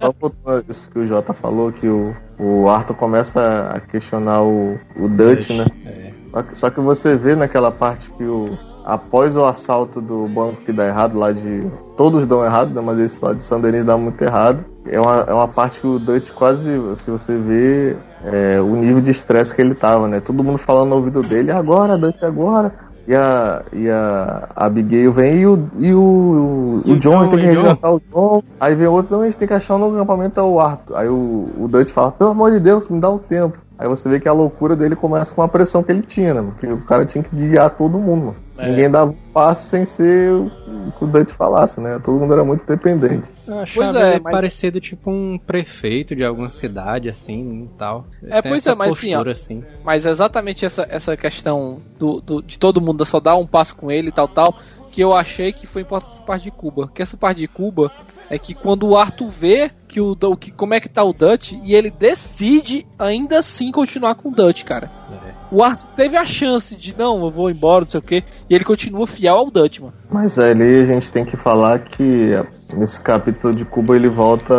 só voltando a isso que o Jota falou, que o, o Arthur começa a questionar o, o Dutch, né? É. Só que, você vê naquela parte que o. Após o assalto do banco que dá errado lá de. Todos dão errado, né? Mas esse lá de San Denis dá muito errado. É uma, é uma parte que o Dutch quase. Se você vê é, o nível de estresse que ele tava, né? Todo mundo falando no ouvido dele, agora, Dutch, agora. E a, e a Abigail vem e o, e o, o o John, gente John, tem que resgatar o John. Aí vem outro, não, a gente tem que achar novo acampamento, é o Arthur. Aí o, o Dutch fala, pelo amor de Deus, me dá um tempo. Aí você vê que a loucura dele começa com a pressão que ele tinha, né? Porque o cara tinha que guiar todo mundo. É. Ninguém dava um passo sem ser o que o Dutch falasse, né? Todo mundo era muito dependente. Eu achava Pois é, mas- parecido tipo um prefeito de alguma cidade, assim, e tal. É, Tem pois essa é, mas assim, ó, postura, assim. Mas é exatamente essa, essa questão do, do- de todo mundo só dar um passo com ele e tal, tal, que eu achei que foi importante essa parte de Cuba. Que essa parte de Cuba é que quando o Arthur vê que o, o que, como é que tá o Dutch e ele decide ainda assim continuar com o Dutch, cara. É. O Arthur teve a chance de, não, eu vou embora, não sei o que, e ele continua fiel ao Dutch, mano. Mas ali a gente tem que falar que nesse capítulo de Cuba ele volta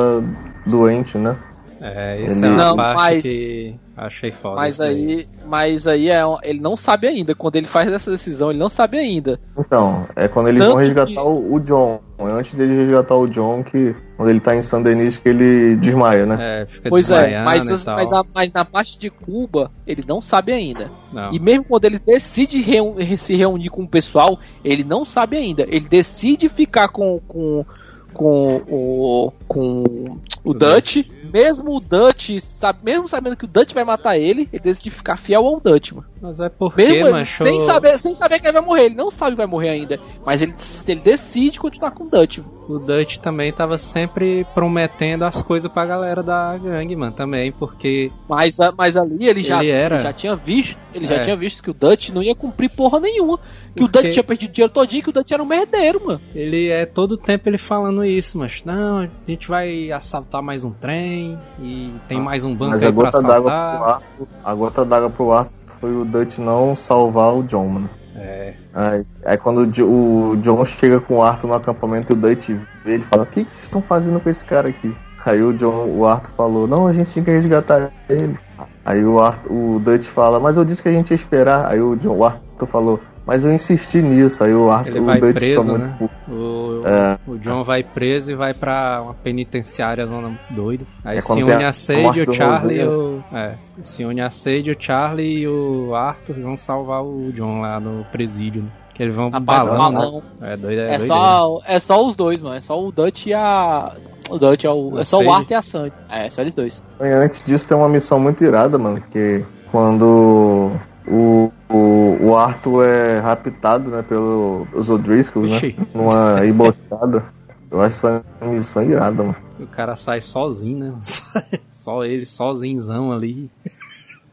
doente, né? É, isso Ele- é uma Não, parte mas- que achei foda. Mas isso aí, mas aí é, ele não sabe ainda. Quando ele faz essa decisão, ele não sabe ainda. Então, é quando eles Tanto vão resgatar que- o, o John. É antes de resgatar o John, que quando ele tá em San Denis, que ele desmaia, né? É, fica Pois é, mas, e as- mas, a- mas na parte de Cuba, ele não sabe ainda. Não. E mesmo quando ele decide reu- se reunir com o pessoal, ele não sabe ainda. Ele decide ficar com, com, com o, com o Dutch, mesmo o Dutch, sabe, mesmo sabendo que o Dutch vai matar ele, ele decide ficar fiel ao Dutch, mano. Mas é porque, Mesmo ele, macho... sem, saber, sem saber que ele vai morrer, ele não sabe que vai morrer ainda. Mas ele, ele decide continuar com o Dutch. mano. o Dutch também tava sempre prometendo as coisas pra galera da gangue, mano, também, porque Mas, mas ali ele já, Ele era- ele já tinha visto, ele já É. tinha visto que o Dutch não ia cumprir porra nenhuma. Que o Porque- Dutch tinha perdido dinheiro todinho, que o Dutch era um merdeiro, mano. ele é todo tempo ele falando isso, mas não, a gente vai assaltar mais um trem e tem mais um banco Mas aí a pra gota d'água pro assaltar. Arthur, a gota d'água pro Arthur foi o Dutch não salvar o John, mano. É, Aí, aí quando o, Jo- o John chega com o Arthur no acampamento e o Dutch vê, ele fala, o que, que vocês estão fazendo com esse cara aqui? Aí o John, o Arthur falou, não, a gente tinha que resgatar ele. Aí o, Arthur, o Dutch fala, mas eu disse que a gente ia esperar. Aí o, John, o Arthur falou, mas eu insisti nisso. Aí o Arthur, Ele o vai Dutch preso, fica muito né? puto. o, É. o John vai preso e vai pra uma penitenciária zona doido. Aí É se quando une a- a Sage, o Charlie e o. É, se une a Sage, o Charlie e o Arthur vão salvar o John lá no presídio. Né? Que eles vão A parte do balão, né? balão. É doido, é, É, só, é só os dois, mano. É só o Dutch e a. O Dutch é, o, é só o Sadie. Art e a Sandy. É, só eles dois. E antes disso tem uma missão muito irada, mano, que quando o, o, o Arthur é raptado, né, pelos O'Driscolls, né, numa emboscada. Eu acho essa missão irada, mano. O cara sai sozinho, né? Só ele, sozinhozão ali.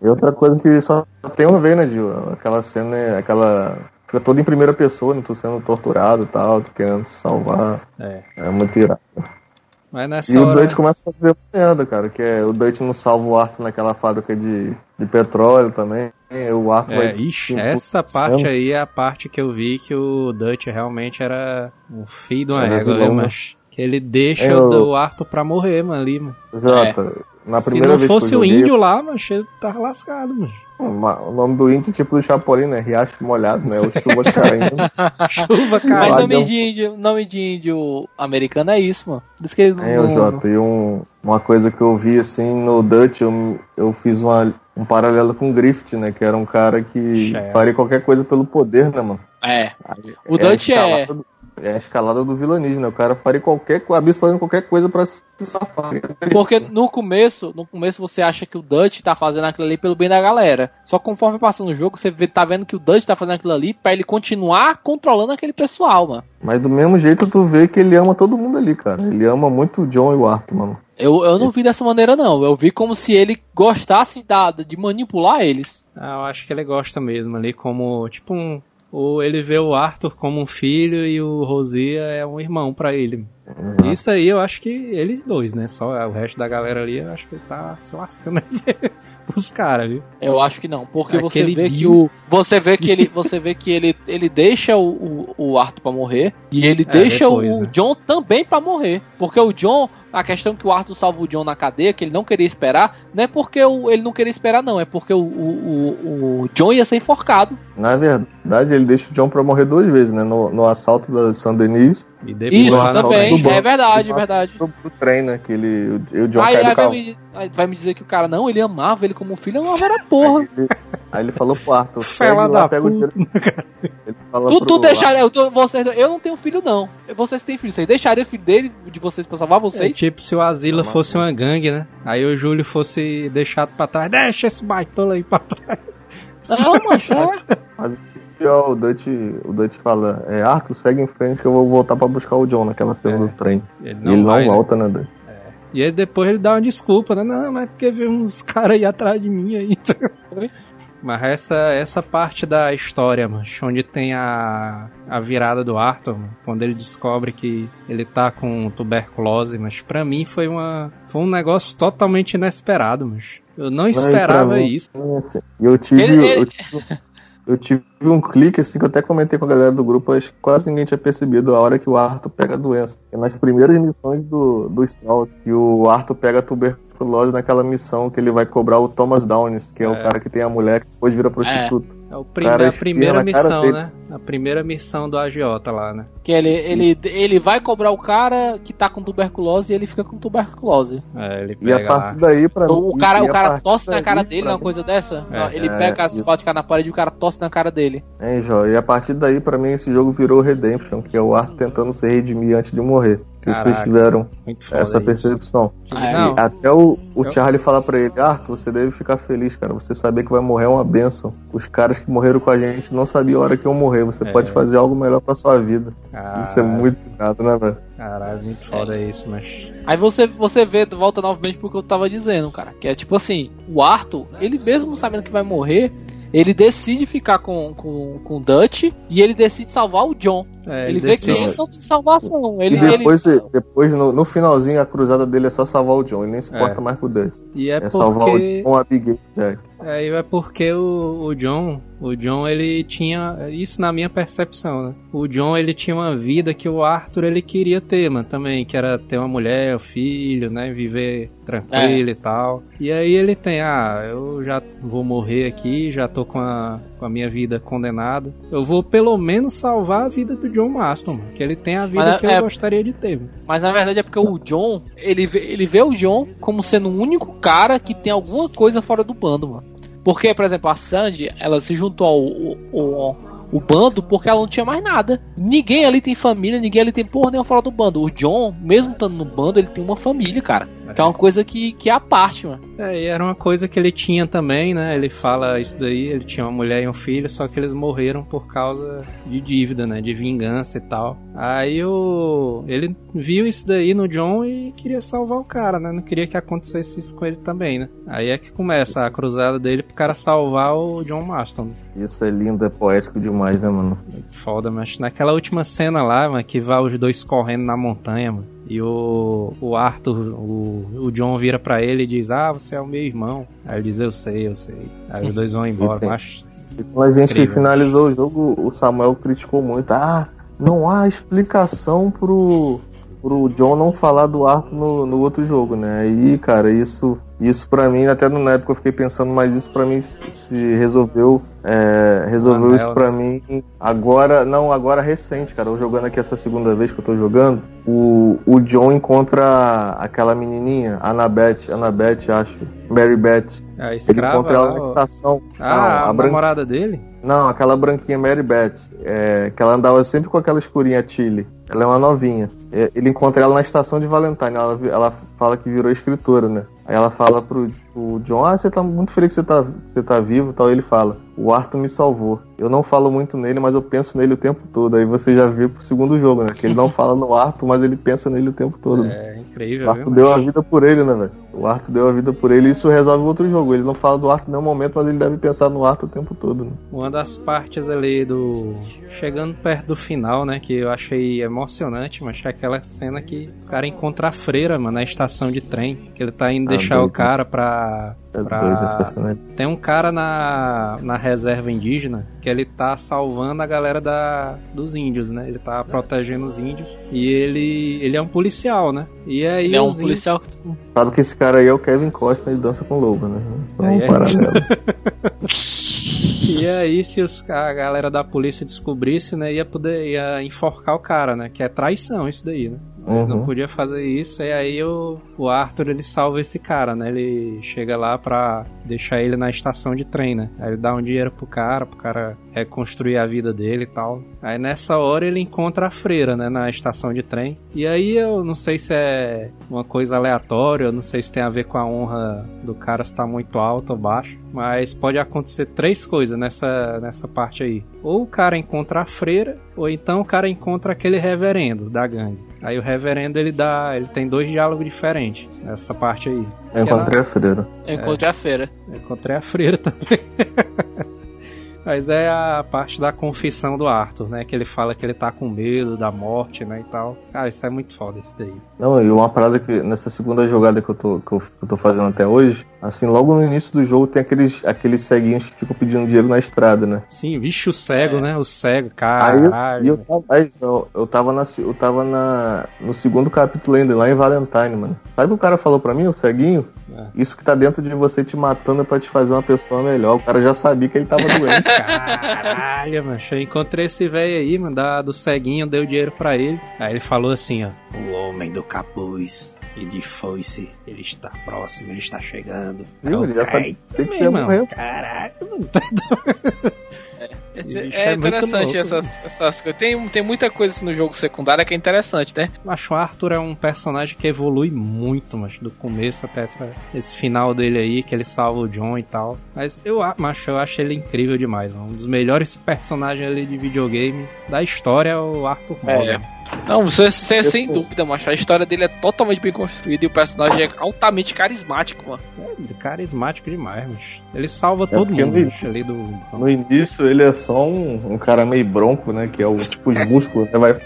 E outra coisa que só tem uma vez, né, Gil? Aquela cena, é aquela... Fica todo em primeira pessoa, né, tu sendo torturado e tal, tu querendo se salvar. É. É muito irado. Mas nessa E o hora. Dutch começa a fazer merda, cara, que é o Dutch não salva o Arthur naquela fábrica de, de petróleo também. O Arthur É, vai... ixi, essa parte aí é a parte que eu vi que o Dutch realmente era um filho de uma vilão, viu, né? mas que ele deixa É, o... o- Arthur pra morrer, mano, ali, mano. Jota, na Se primeira não vez fosse o índio lá, mano, ele tava lascado, mano. O nome do índio é tipo do Chapolin, né? Riacho molhado, né? O chuva caindo. Chuva, Mas cara. Lá nome de, índio, nome de índio americano é isso, mano. Por isso que eles É, não. o Jota, e um, uma coisa que eu vi assim no Dutch, eu, eu fiz uma, um paralelo com o Griffith, né? Que era um cara que Certo. faria qualquer coisa pelo poder, né, mano? É. O a Dutch é- escalada do- É a escalada do vilanismo, né? O cara faria qualquer coisa, absolutamente qualquer coisa pra se safar. Porque no começo, no começo você acha que o Dutch tá fazendo aquilo ali pelo bem da galera. Só conforme passando o jogo, você vê- tá vendo que o Dutch tá fazendo aquilo ali pra ele continuar controlando aquele pessoal, mano. Mas do mesmo jeito tu vê que ele ama todo mundo ali, cara. Ele ama muito o John e o Arthur, mano. Eu, eu não vi dessa maneira, não. Eu vi como se ele gostasse da, de manipular eles. Ah, eu acho que ele gosta mesmo ali, como, tipo um. Ou ele vê o Arthur como um filho e o Rosia é um irmão pra ele. Exato. Isso aí eu acho que eles dois, né? Só o resto da galera ali, eu acho que ele tá se lascando aí os caras, viu? Eu acho que não, porque você Aquele vê que o você vê que ele você vê que ele ele deixa o, o, o Arthur pra morrer e ele É, deixa depois, o né? John também pra morrer, porque o John a questão que o Arthur salva o John na cadeia, que ele não queria esperar, não é porque o, ele não queria esperar não, é porque o, o, o, o John ia ser enforcado. Na verdade, ele deixa o John pra morrer duas vezes, né? No, no assalto da Saint-Denis E depois Isso também, banco. é verdade, é verdade. do, do trem, né? Que ele, o, o John Aí, cai do aí vai, me, aí vai me dizer que o cara não, ele amava ele como filho, eu amava era porra. Aí ele, aí ele falou pro Arthur, lá, da pega o dinheiro. Ele fala Tu, pro tu deixaria, eu, tô- vocês, eu não tenho filho não. Vocês têm filho, vocês deixariam o filho dele de vocês pra salvar É vocês? tipo se o Asila Não, fosse uma gangue, né? Aí o Júlio fosse deixado pra trás. Deixa esse baitola aí pra trás. Não, macho, é. Ó, o Dutch, o Dutch fala, é, Arthur, segue em frente que eu vou voltar pra buscar o John naquela cena É. do trem. Ele e não ele vai, não né? volta, né, Dutch? E aí depois ele dá uma desculpa, né? Não, mas é porque veio uns caras aí atrás de mim aí. Oi? Mas essa, essa parte da história, mano, onde tem a, a virada do Arthur, mano, quando ele descobre que ele tá com tuberculose, mas pra mim foi uma foi um negócio totalmente inesperado, mas eu não esperava mim, isso. assim, E eu tive, Ele- ele- eu tive. eu tive um clique assim que eu até comentei com a galera do grupo, acho que quase ninguém tinha percebido a hora que o Arthur pega a doença. É nas primeiras missões do, do Stroll, que o Arthur pega tuberculose naquela missão que ele vai cobrar o Thomas Downes, que é, o É. cara que tem a mulher que depois vira prostituta. É o prim- cara a primeira missão, né? A primeira missão do agiota lá, né? Que ele, ele, ele vai cobrar o cara que tá com tuberculose e ele fica com tuberculose. É, ele E a pega lá. partir daí, pra O, o mim, cara, o cara tosse na cara dele, uma coisa dessa. É, Não, ele é, pega as de cara na parede e o cara tosse na cara dele. Hein, Jó? E a partir daí, pra mim, esse jogo virou Redemption, que é o Arthur tentando se redimir antes de morrer. Caraca. tiveram Muito foda essa percepção. Ah, é. E até o, o Eu- Charlie fala pra ele, Arthur, você deve ficar feliz, cara. Você saber que vai morrer é uma benção. Os caras que morreram com a gente não sabiam a hora que iam morrer. Você É. pode fazer algo melhor pra sua vida. Isso é muito chato, né, velho? Caralho, muito foda isso, mas. Aí você, você vê, volta novamente pro que eu tava dizendo, cara. Que é tipo assim, o Arthur, ele mesmo sabendo que vai morrer, ele decide ficar com, com, com o Dutch e ele decide salvar o John. É, ele vê decide- que ele não tem salvação. Ele, E depois, depois no, no finalzinho, a cruzada dele é só salvar o John. Ele nem se É. importa mais com o Dutch. E é, É, salvar porque. o John, a Abigail Jack. É, e é porque o, o John, o John ele tinha isso na minha percepção, né? O John ele tinha uma vida que o Arthur ele queria ter, mano, também, que era ter uma mulher, um filho, né, viver tranquilo e tal. E aí ele tem, ah, eu já vou morrer aqui, já tô com a, com a minha vida condenada. Eu vou pelo menos salvar a vida do John Maston, mano, que ele tem a vida Mas que é- eu gostaria de ter. mano. Mas na verdade é porque o John, ele vê, ele vê o John como sendo o único cara que tem alguma coisa fora do bando, mano. Porque, por exemplo, a Sandy, ela se juntou ao, ao, ao- o bando porque ela não tinha mais nada. Ninguém ali tem família, ninguém ali tem porra nenhuma fora do bando. O John, mesmo estando no bando, ele tem uma família, cara. Que é uma coisa que, que é a parte, mano. É, e era uma coisa que ele tinha também, né? Ele fala isso daí, ele tinha uma mulher e um filho, só que eles morreram por causa de dívida, né? De vingança e tal. Aí o. Ele viu isso daí no John e queria salvar o cara, né? Não queria que acontecesse isso com ele também, né? Aí é que começa a cruzada dele pro cara salvar o John Marston. Isso é lindo, é poético demais, né, mano? Foda, mas naquela última cena lá, mano, que vai os dois correndo na montanha, mano. E o, o Arthur, o, o John vira pra ele e diz: Ah, você é o meu irmão. Aí ele diz: Eu sei, eu sei. Aí os dois vão embora. Mas E quando a gente Incrível. finalizou o jogo, o Samuel criticou muito. Ah, não há explicação pro, pro John não falar do Arthur no, no outro jogo, né? Aí, cara, isso, isso pra mim, até na época eu fiquei pensando, mas isso pra mim se resolveu. é, resolveu anel, isso pra mim agora, não, agora recente, cara. Eu jogando aqui essa segunda vez que eu tô jogando, o, o John encontra aquela menininha, Annabeth, Annabeth, acho, Mary Beth. a Ele escrava. encontra ela na estação. ah, Não, a, a branca- namorada dele? não, aquela branquinha Mary Beth, é, que ela andava sempre com aquela escurinha Tilly. Ela é uma novinha. É, ele encontra ela na estação de Valentine. Ela, ela fala que virou escritora, né? Aí ela fala pro, pro John, ah, você tá muito feliz que você tá, você tá vivo e tal. Ele fala, o Arthur me salvou. Eu não falo muito nele, mas eu penso nele o tempo todo. Aí você já viu pro segundo jogo, né? Que ele não fala no Arthur, mas ele pensa nele o tempo todo. né? É incrível, O Arthur viu? deu a vida por ele, né, velho? O Arthur deu a vida por ele e isso resolve o outro jogo. Ele não fala do Arthur em nenhum momento, mas ele deve pensar no Arthur o tempo todo, né? Uma das partes ali do. Chegando perto do final, né? Que eu achei emocionante, mas é aquela cena que o cara encontra a freira, mano, na estação de trem. Que ele tá indo Ah, deixar o cara pra. É pra- doido essa cena. Tem um cara na, na reserva indígena que ele tá salvando a galera da, dos índios, né? Ele tá protegendo os índios. E ele, ele é um policial, né? E aí Ele é um os índios- policial que. Sabe que esse cara aí é o Kevin Costner e dança com lobo, né? Só um é. paralelo. E aí, se os, a galera da polícia descobrisse, né, ia poder ia enforcar o cara, né? Que é traição isso daí, né? Uhum. Não podia fazer isso, e aí o, o Arthur ele salva esse cara, né? Ele chega lá pra deixar ele na estação de trem, né? Aí ele dá um dinheiro pro cara, pro cara reconstruir a vida dele e tal. Aí nessa hora ele encontra a freira, né? Na estação de trem. E aí eu não sei se é uma coisa aleatória, eu não sei se tem a ver com a honra do cara se tá muito alto ou baixo. Mas pode acontecer três coisas nessa, nessa parte aí. Ou o cara encontra a freira, ou então o cara encontra aquele reverendo da gangue. Aí o reverendo ele dá. ele tem dois diálogos diferentes nessa parte aí. Eu encontrei a freira. Eu encontrei a feira. Eu encontrei a freira também. Mas é a parte da confissão do Arthur, né? Que ele fala que ele tá com medo da morte, né? E tal. Cara, isso é muito foda, isso daí. Não, e uma parada que nessa segunda jogada que eu tô, que eu, que eu tô fazendo até hoje, assim, logo no início do jogo tem aqueles, aqueles ceguinhos que ficam pedindo dinheiro na estrada, né? Sim, vixe, o cego, né? O cego, Aí eu, caralho. eu, tava- eu, tava, na, eu tava na, no segundo capítulo ainda, lá em Valentine, mano. Sabe o que o cara falou pra mim, o ceguinho? É. Isso que tá dentro de você te matando é pra te fazer uma pessoa melhor. O cara já sabia que ele tava doente. Caralho, mano. Eu encontrei esse velho aí, mano, da, do ceguinho, dei o dinheiro pra ele. Aí ele falou assim, ó. O homem do capuz e de foice, ele está próximo, ele está chegando. Viu? Ele já Eu sabe caí que também, ia mano. Caralho, mano. Esse- é, é interessante louco. essas, essas coisas. Tem, tem muita coisa no jogo secundário que é interessante, né? Macho o Arthur é um personagem que evolui muito, mas do começo até essa, esse final dele aí, que ele salva o John e tal. Mas eu, macho, eu acho ele incrível demais. mano. Um dos melhores personagens ali de videogame da história é o Arthur Morgan. Não, você, você é sem dúvida, macho. A história dele é totalmente bem construída e o personagem é altamente carismático, mano. É carismático demais, mas ele salva todo porque mundo no- macho, ali do. No início ele é só um, um cara meio bronco, né? Que é o tipo os músculos, né? Vai,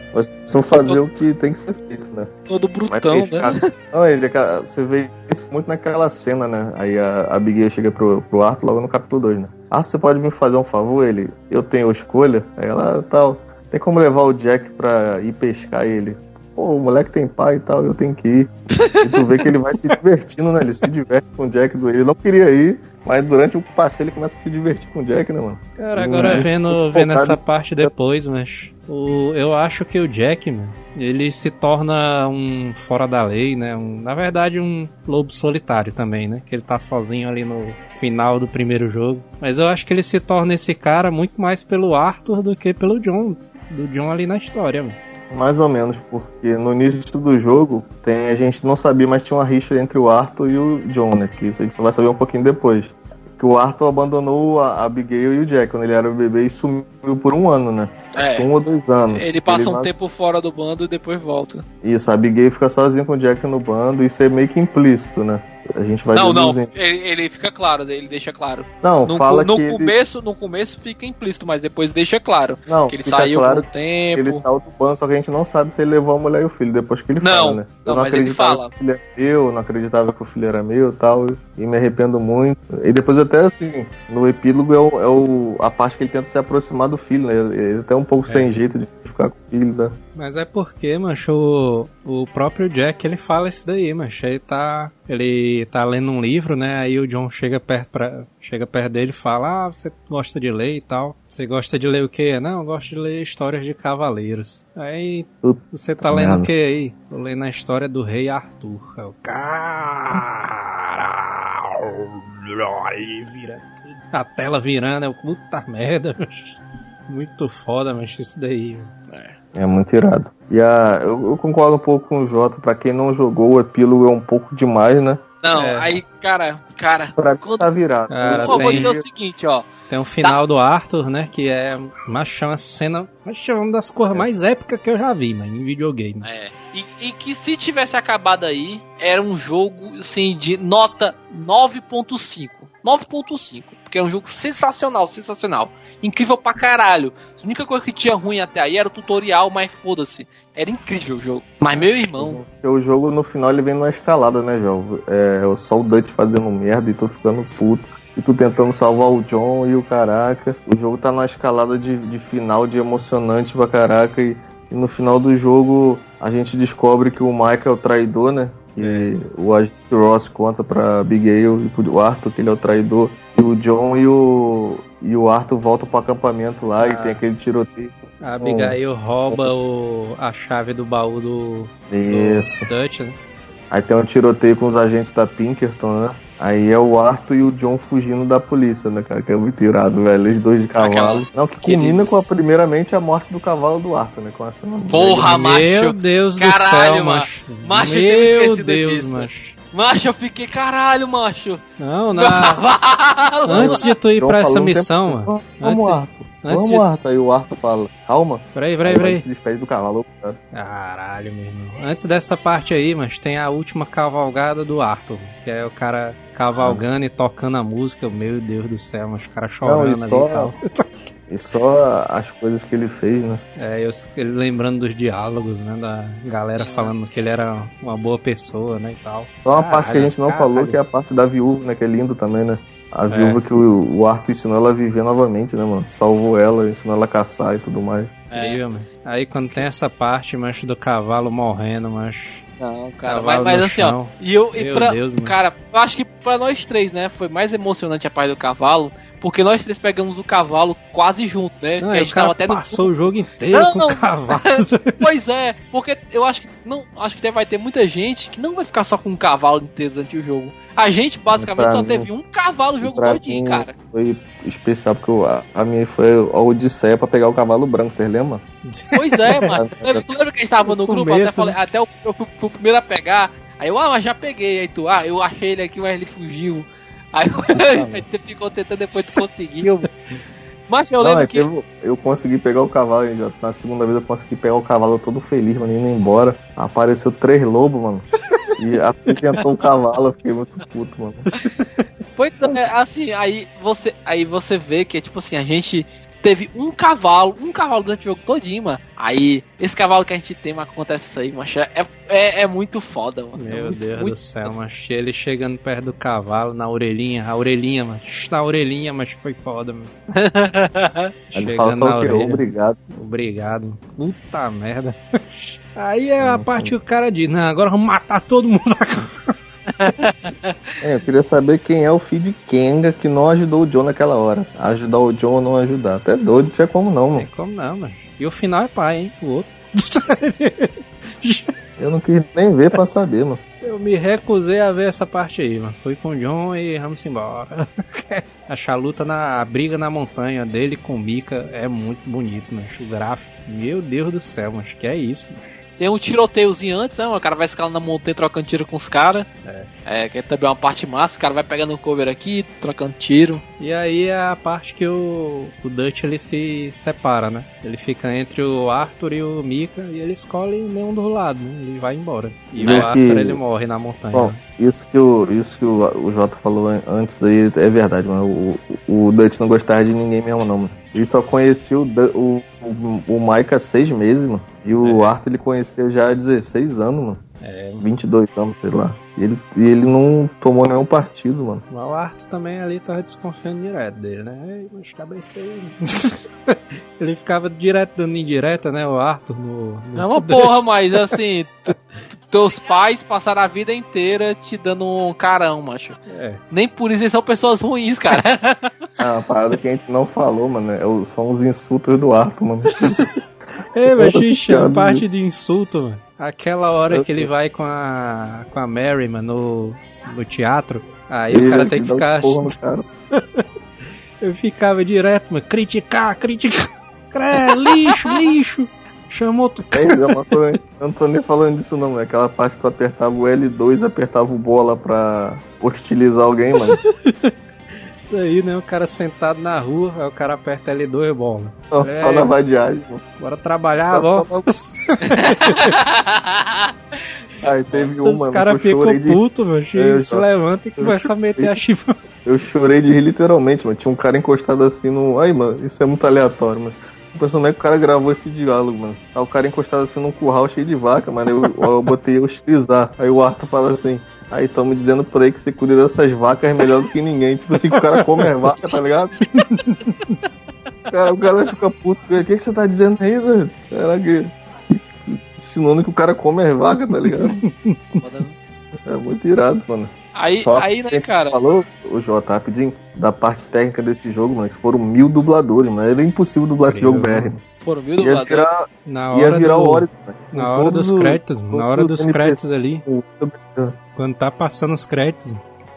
só fazer o que tem que ser feito, né? Todo brutão, né? cara- Não, ele, é ca- você vê isso muito naquela cena, né? Aí a a Abigail chega pro, pro Arthur logo no capítulo 2, né? Arthur, você pode me fazer um favor? Ele, eu tenho escolha? Aí ela, tal, tem como levar o Jack pra ir pescar ele? Pô, o moleque tem pai e tal, eu tenho que ir. E tu vê que ele vai se divertindo, né? Ele se diverte com o Jack do ele não queria ir, mas durante o passeio ele começa a se divertir com o Jack, né, mano? Cara, agora é vendo, vendo essa parte depois, mas o, eu acho que o Jack, mano, ele se torna um fora da lei, né? Um, na verdade, um lobo solitário também, né? Que ele tá sozinho ali no final do primeiro jogo. Mas eu acho que ele se torna esse cara muito mais pelo Arthur do que pelo John. Do John ali na história, mano. Mais ou menos, porque no início do jogo tem, a gente não sabia, mas tinha uma rixa entre o Arthur e o John, né? Que isso a gente só vai saber um pouquinho depois. Que o Arthur abandonou a Abigail e o Jack quando ele era bebê e sumiu por um ano, né? É. Um ou dois anos. Ele passa um vai- tempo fora do bando e depois volta. Isso, a Abigail fica sozinha com o Jack no bando, isso é meio que implícito, né? A gente vai não, não, ele, ele fica claro, ele deixa claro. Não, No, fala no que ele- começo, no começo fica implícito, mas depois deixa claro. Não, que ele saiu claro um tempo. Ele saiu do bando, só que a gente não sabe se ele levou a mulher e o filho depois que ele Não, fala, né? não, Eu não mas ele acreditava fala. que o filho era meu, não acreditava que o filho era meu e tal, e me arrependo muito. E depois até assim, no epílogo é, o, é o- a parte que ele tenta se aproximar do filho, né? Ele, ele até um pouco sem jeito de ficar com o filho, né? Mas é porque, mancho, o, o próprio Jack, ele fala isso daí, mancho. Ele tá, ele tá lendo um livro, né? Aí o John chega perto, pra, chega perto dele e fala, ah, você gosta de ler e tal. Você gosta de ler o quê? Não, eu gosto de ler histórias de cavaleiros. Aí, você tá lendo o que aí? Tô lendo a história do rei Arthur. Aí o cara... Aí vira. A tela virando, eu, puta merda, mancho. Muito foda, mas isso daí. É muito irado. E a, eu, eu concordo um pouco com o Jota, pra quem não jogou, o epílogo é um pouco demais, né? Não, É. aí, cara, cara. Pra Quando- tá virado. Cara, Pô, vou tem- dizer o seguinte, ó. Tem o final do Arthur, né? Que é machão, a cena. Machão, uma das coisas mais épicas que eu já vi, mano, em videogame. É. E, e que se tivesse acabado aí, era um jogo, assim, de nota 9.5. 9.5. Porque é um jogo sensacional, sensacional. Incrível pra caralho. A única coisa que tinha ruim até aí era o tutorial, mas foda-se. Era incrível o jogo. Mas meu irmão, o jogo no final ele vem numa escalada, né, João? É só o Dutch fazendo merda e tu ficando puto. E tu tentando salvar o John e o caraca. O jogo tá numa escalada de, de final de emocionante pra caraca. E, e no final do jogo a gente descobre que o Michael é o traidor, né? E o agente Ross conta pra Abigail e pro Arthur que ele é o traidor. E o John e o, e o Arthur voltam pro acampamento lá e Ah. tem aquele tiroteio. A Abigail rouba o, a chave do baú do, do Isso. Dutch, né? Aí tem um tiroteio com os agentes da Pinkerton, né? Aí é o Arthur e o John fugindo da polícia, né, cara? Que é muito irado, velho. Eles dois de cavalo. Aquela- Não, que aqueles- culmina com a, primeiramente a morte do cavalo do Arthur, né? Com essa Porra, Meu macho. Deus do Caralho, céu, ma- macho. macho, eu tinha Meu esquecido Deus, disso. macho. macho, eu fiquei caralho, macho. Não, na... Antes de tu ir John pra essa tempo- missão, mano. Vamos, Antes, Arthur. Antes Vamos, de... Arthur. Aí o Arthur fala, calma. Peraí, Aí peraí, ele peraí. se despede do cavalo. cara. Caralho, meu irmão. Antes dessa parte aí, mas tem a última cavalgada do Arthur, que é o cara cavalgando e tocando a música. Meu Deus do céu, mas o cara chorando e ali só- e tal. E só as coisas que ele fez, né? É, eu, ele lembrando dos diálogos, né, da galera falando que ele era uma boa pessoa, né, e tal. Só uma Caralho, parte que a gente não caralho. falou, que é a parte da viúva, né? Que é lindo também, né? A É. viúva que o, o Arthur ensinou ela a viver novamente, né, mano? Salvou ela, ensinou ela a caçar e tudo mais. É. Mano. Aí quando tem essa parte, mancho, do cavalo morrendo, mancho. Não, cara, mas, mas assim, ó. E eu, e pra, Deus, cara, eu acho que pra nós três, né, foi mais emocionante a parte do cavalo, porque nós três pegamos o cavalo quase junto, né? Não, a o gente tava até no passou o jogo inteiro Não, com não. o cavalo. Pois é, porque eu acho que não, acho que vai ter muita gente que não vai ficar só com um cavalo inteiro durante o jogo. A gente basicamente Pra só mim- teve um cavalo o jogo todinho, cara. Foi especial, porque o- a, a minha foi a Odisseia pra pegar o cavalo branco, vocês lembram? Pois é, mano. Lembra- Tu lembra que a gente tava no No grupo? começo, até, falei, né? até eu, eu fui, fui o primeiro a pegar. Aí eu, ah, mas já peguei. Aí tu, ah, eu achei ele aqui, mas ele fugiu. Aí a gente ficou tentando, depois tu conseguiu. Mas eu Não, lembro é que. eu, eu consegui pegar o cavalo, já- na segunda vez eu consegui pegar o cavalo todo feliz, mano, indo embora. Apareceu três lobos, mano. E apresentou o cavalo, eu fiquei muito puto, mano. Pois é, assim, aí você, aí você vê que, tipo assim, a gente teve um cavalo, um cavalo durante o jogo todinho, mano. Aí, esse cavalo que a gente tem, mas acontece isso aí, mas é, é, é muito foda, mano. É Meu muito, Deus muito do céu, mas ele chegando perto do cavalo, na orelhinha, a orelhinha, mano. Na orelhinha, mas foi foda, mano. Chegando na orelha. Obrigado. Obrigado. Puta merda. Aí é a parte que o cara diz, não, agora vamos matar todo mundo agora. É, eu queria saber quem é o filho de Kenga que não ajudou o John naquela hora. Ajudar o John ou não ajudar. Até doido, não tinha como não, Tem mano. como não, mano. E o final é pai, hein? O outro. Eu não quis nem ver pra saber, mano. Eu me recusei a ver essa parte aí, mano. Fui com o John e vamos embora. Achar a luta na a briga na montanha dele com o Mika é muito bonito, mano. O gráfico, meu Deus do céu, mas que é isso, mano. Tem um tiroteiozinho antes, né? O cara vai escalando na montanha trocando tiro com os caras. É. que é também uma parte massa. O cara vai pegando o cover aqui, trocando tiro. E aí é a parte que o, o Dutch ele se separa, né? Ele fica entre o Arthur e o Mika e ele escolhe nenhum dos lados, né? Ele vai embora. E É o Arthur que- ele morre na montanha. Bom, né? isso que o, isso que o, o Jota falou an- antes daí é verdade, mano. O, o Dutch não gostava de ninguém mesmo, não, mano. Ele só conhecia o, o, o, o Mike há seis meses, mano. E o Arthur ele conhecia já há 16 anos, mano. É, 22 anos, sei lá. E ele, ele não tomou nenhum partido, mano. Mas o Arthur também ali tava desconfiando direto dele, né? Mas cabeceio. ele ficava direto dando indireta, né? O Arthur no. no É uma porra, mas assim. Teus pais passaram a vida inteira te dando um carão, macho. É. Nem por isso eles são pessoas ruins, cara. Ah, uma parada que a gente não falou, mano, é são os insultos do Arthur, mano. Ei, mas Todo xixi, a parte de insulto, mano. Aquela hora Eu que ele vai com a. com a Mary, mano, no, no teatro. Aí Ele o cara tem que um ficar. porro no cara. Eu ficava direto, mano, criticar, criticar. Cré, lixo, lixo. Chamou tu. É, é uma coisa, eu não tô nem falando disso não, é aquela parte que tu apertava o L2 apertava o bola pra hostilizar alguém, mano. Isso aí, né? O cara sentado na rua, aí o cara aperta L2 e bola. Só, É. só na vadiagem, mano. Bora trabalhar. Só na- Aí teve uma, Os caras eu ficam chorei de- putos, mano. Eu Se levanta e começa a meter a chifra. Eu chorei de rir literalmente, mano. Tinha um cara encostado assim no. Ai, mano, isso é muito aleatório, mano. Como é que o cara gravou esse diálogo, mano. Aí o cara encostado assim num curral cheio de vaca, mano. Eu, eu botei hostilizar. Aí o Arthur fala assim. Aí tão me dizendo por aí que você cuida dessas vacas melhor do que ninguém. Tipo assim, que o cara come as vacas, tá ligado? Cara, o cara fica puto. O que, que você tá dizendo aí, velho? Caraca. Ensinando que o cara come as vacas, tá ligado? É muito irado, mano. Aí, Só aí, né, cara? Falou, o Jota, rapidinho, da parte técnica desse jogo, mano, que foram mil dubladores, mano. Era impossimo dublar esse jogo BR. Foram mil Ia dubladores. virar, Na ia hora, virar do, o Ori, mano. na hora dos os- créditos, mano. Na hora os dos créditos ali, quando tá passando os créditos,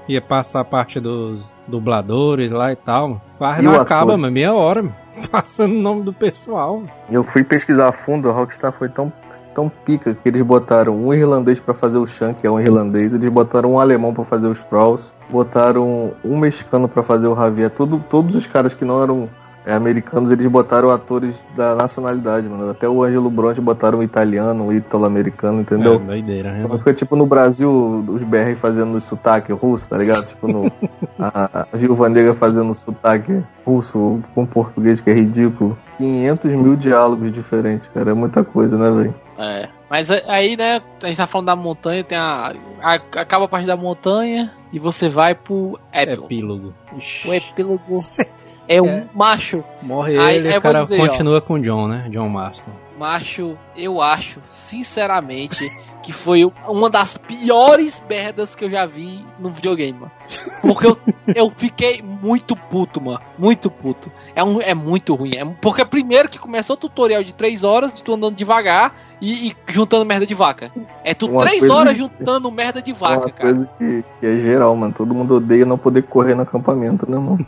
ia passar a parte dos dubladores lá e tal. Quase não o acaba, mano. Meia hora, mano. Passando o nome do pessoal. mano. Eu fui pesquisar a fundo, a Rockstar foi tão, tão pica que eles botaram um irlandês pra fazer o Shank, que é um irlandês, eles botaram um alemão pra fazer os Trolls, botaram um mexicano pra fazer o Javier, tudo, todos os caras que não eram americanos, eles botaram atores da nacionalidade, mano. Até o Ângelo Bronte botaram um italiano, um ítalo-americano, entendeu? É, doideira, né? Então fica tipo no Brasil, os BR fazendo sotaque russo, tá ligado? Tipo no. a, a Viúva Negra fazendo sotaque russo com português, que é ridículo. 500 mil diálogos diferentes, cara. É muita coisa, né, velho? É. Mas aí, né, a gente tá falando da montanha, tem a, a- Acaba a parte da montanha e você vai pro epílogo. Epílogo. Ixi. O epílogo é um É. macho. Morre Aí, ele e o cara dizer, ó. continua com o John, né? John Marston. Macho, eu acho, sinceramente, que foi uma das piores merdas que eu já vi no videogame, mano. Porque eu, eu fiquei muito puto, mano. Muito puto. É, um, é muito ruim. É, porque primeiro que começou o tutorial de 3 horas de tu andando devagar e, e juntando merda de vaca. É tu Uma 3 coisa- horas juntando merda de vaca, uma cara. coisa que, que é geral, mano. Todo mundo odeia não poder correr no acampamento, né, mano?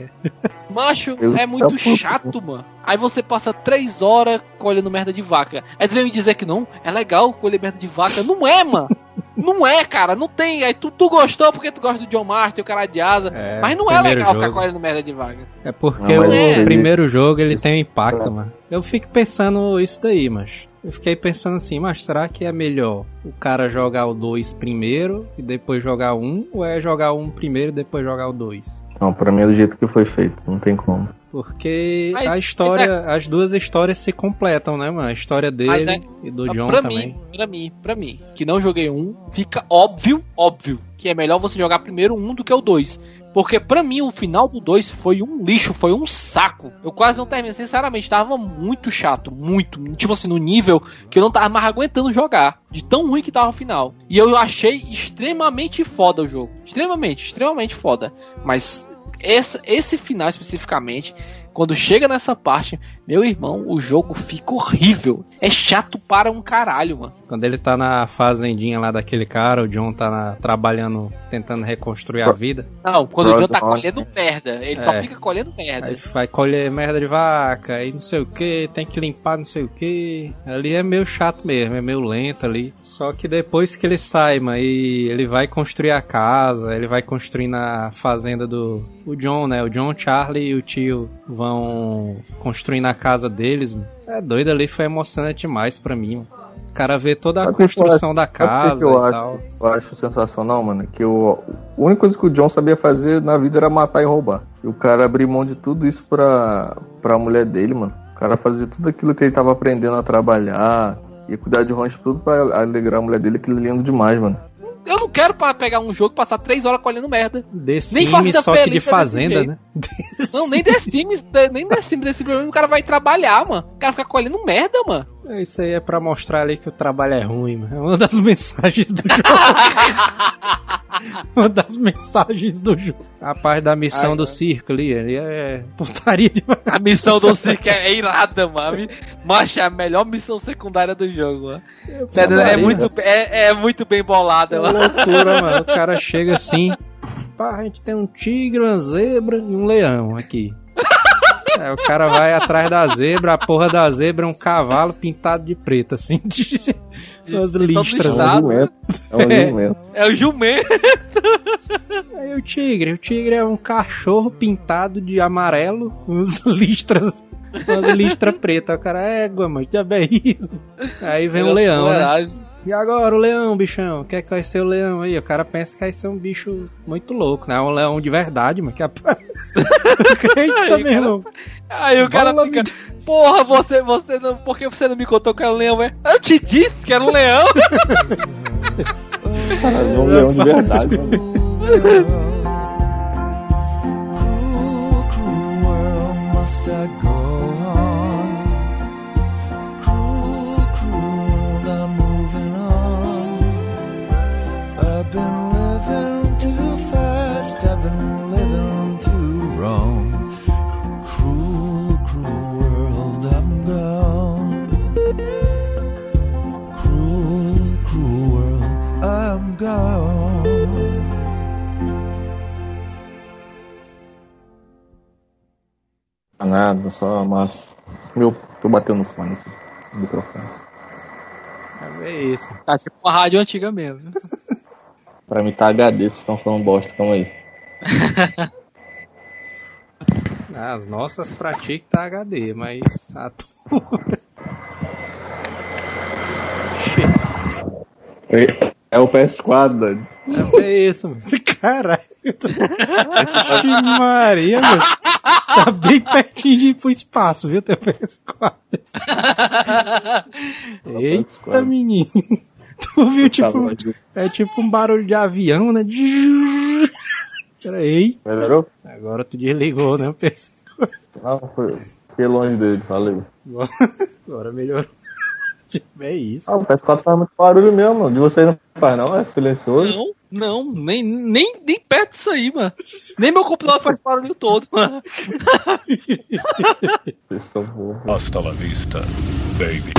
Macho, Eu é muito tá puto, chato, mano. Aí você passa três horas colhendo merda de vaca. Aí tu vem me dizer que não, é legal colher merda de vaca. Não é, mano. Não é, cara, não tem. Aí tu, tu gostou porque tu gosta do John Martin, o cara de asa. É, mas não é legal ficar jogo. correndo merda de vaga. É porque Não, o é. primeiro jogo ele Isso- tem um impacto, é. mano. Eu fico pensando isso daí, mas. Eu fiquei pensando assim, mas será que é melhor o cara jogar o 2 primeiro e depois jogar o 1? Um, ou é jogar o 1 um primeiro e depois jogar o 2? Não, pra mim é do jeito que foi feito, não tem como. Porque Mas- a história, as duas histórias se completam, né, mano? A história dele é- e do John pra também. mim, pra mim, pra mim, que não joguei um, fica óbvio, óbvio, que é melhor você jogar primeiro um do que o dois. Porque pra mim o final do 2 foi um lixo, foi um saco. Eu quase não terminei, sinceramente, tava muito chato, muito. Tipo assim, no nível que eu não tava mais aguentando jogar. De tão ruim que tava o final. E eu achei extremamente foda o jogo. Extremamente, extremamente foda. Mas essa, esse final especificamente, quando chega nessa parte, meu irmão, o jogo fica horrível. É chato para um caralho, mano. Quando ele tá na fazendinha lá daquele cara, o John tá na- trabalhando, tentando reconstruir a vida. Não, quando o John tá colhendo merda, ele só É. fica colhendo merda. Aí vai colher merda de vaca, aí não sei o que, tem que limpar não sei o que. Ali é meio chato mesmo, é meio lento ali. Só que depois que ele sai, mano, e ele vai construir a casa, ele vai construir na fazenda do o John, né? O John, Charlie e o tio vão construir na casa deles. É doido ali, foi emocionante demais pra mim. mano. O cara vê toda a Sabe construção acho? da que casa eu e acho? tal. Eu acho sensacional, mano, que o, a única coisa que o John sabia fazer na vida era matar e roubar. E o cara abrir mão de tudo isso pra, pra mulher dele, mano. O cara fazia tudo aquilo que ele tava aprendendo a trabalhar e cuidar de rancho, tudo pra alegrar a mulher dele, aquilo é lindo demais, mano. Eu não quero pra pegar um jogo e passar três horas colhendo merda. The Nem Sims, só que de fazenda, né? Não, nem The Sims, nem The Sims desse problema, o cara vai trabalhar, mano. O cara fica colhendo merda, mano. Isso aí é pra mostrar ali que o trabalho é ruim, mano. É uma das mensagens do jogo. uma das mensagens do jogo. A parte da missão Ai, do circo ali, ali é putaria demais. A missão do circo é irada, mano. Macho, é a melhor missão secundária do jogo, mano. Sério, é, putaria, muito, é, é muito bem bolada, É mano. loucura, mano. O cara chega assim. Pá, a gente tem um tigre, uma zebra e um leão aqui. Aí o cara vai atrás da zebra, a porra da zebra é um cavalo pintado de preto, assim, de, De- as de todo listras. É um Exato. jumento. É um É. jumento. É o jumento. Aí o tigre, o tigre é um cachorro pintado de amarelo, uns listras, umas listras pretas. O cara, égua, mas já é isso. Aí vem o leão, né? E agora o leão, bichão? Quer que vai ser o leão aí? O cara pensa que vai ser um bicho muito louco, né? Um leão de verdade, mas que a... Eita, meu irmão. Aí o cara Bola fica, porra, você, você não, por que você não me contou que era um leão, é? Eu te disse que era um leão. Cara, é um leão de verdade, mano. Nada, só massa. Meu, tô batendo no fone aqui. No microfone. É isso. Tá tipo uma rádio antiga mesmo. Pra mim tá HD, vocês estão falando bosta, calma aí. As nossas pra ti que tá HD, mas a tua... É, é o PS4, doido. É, é isso, mano. Caralho. Maria, mano. Tá bem pertinho de ir pro espaço, viu, teu PS4. Eita, menino. Tu viu, tipo, é tipo um barulho de avião, né? Peraí. Melhorou? Agora tu desligou, né, o PS4. Não, foi. Fiquei longe dele, valeu. Agora, agora melhorou. É isso. Ah, o PS4 faz muito barulho mesmo, de vocês não faz não, é silencioso. Não, não, nem, nem, nem perto disso aí, mano. Nem meu computador faz barulho todo, mano. Vocês são burros. Hasta la vista, baby.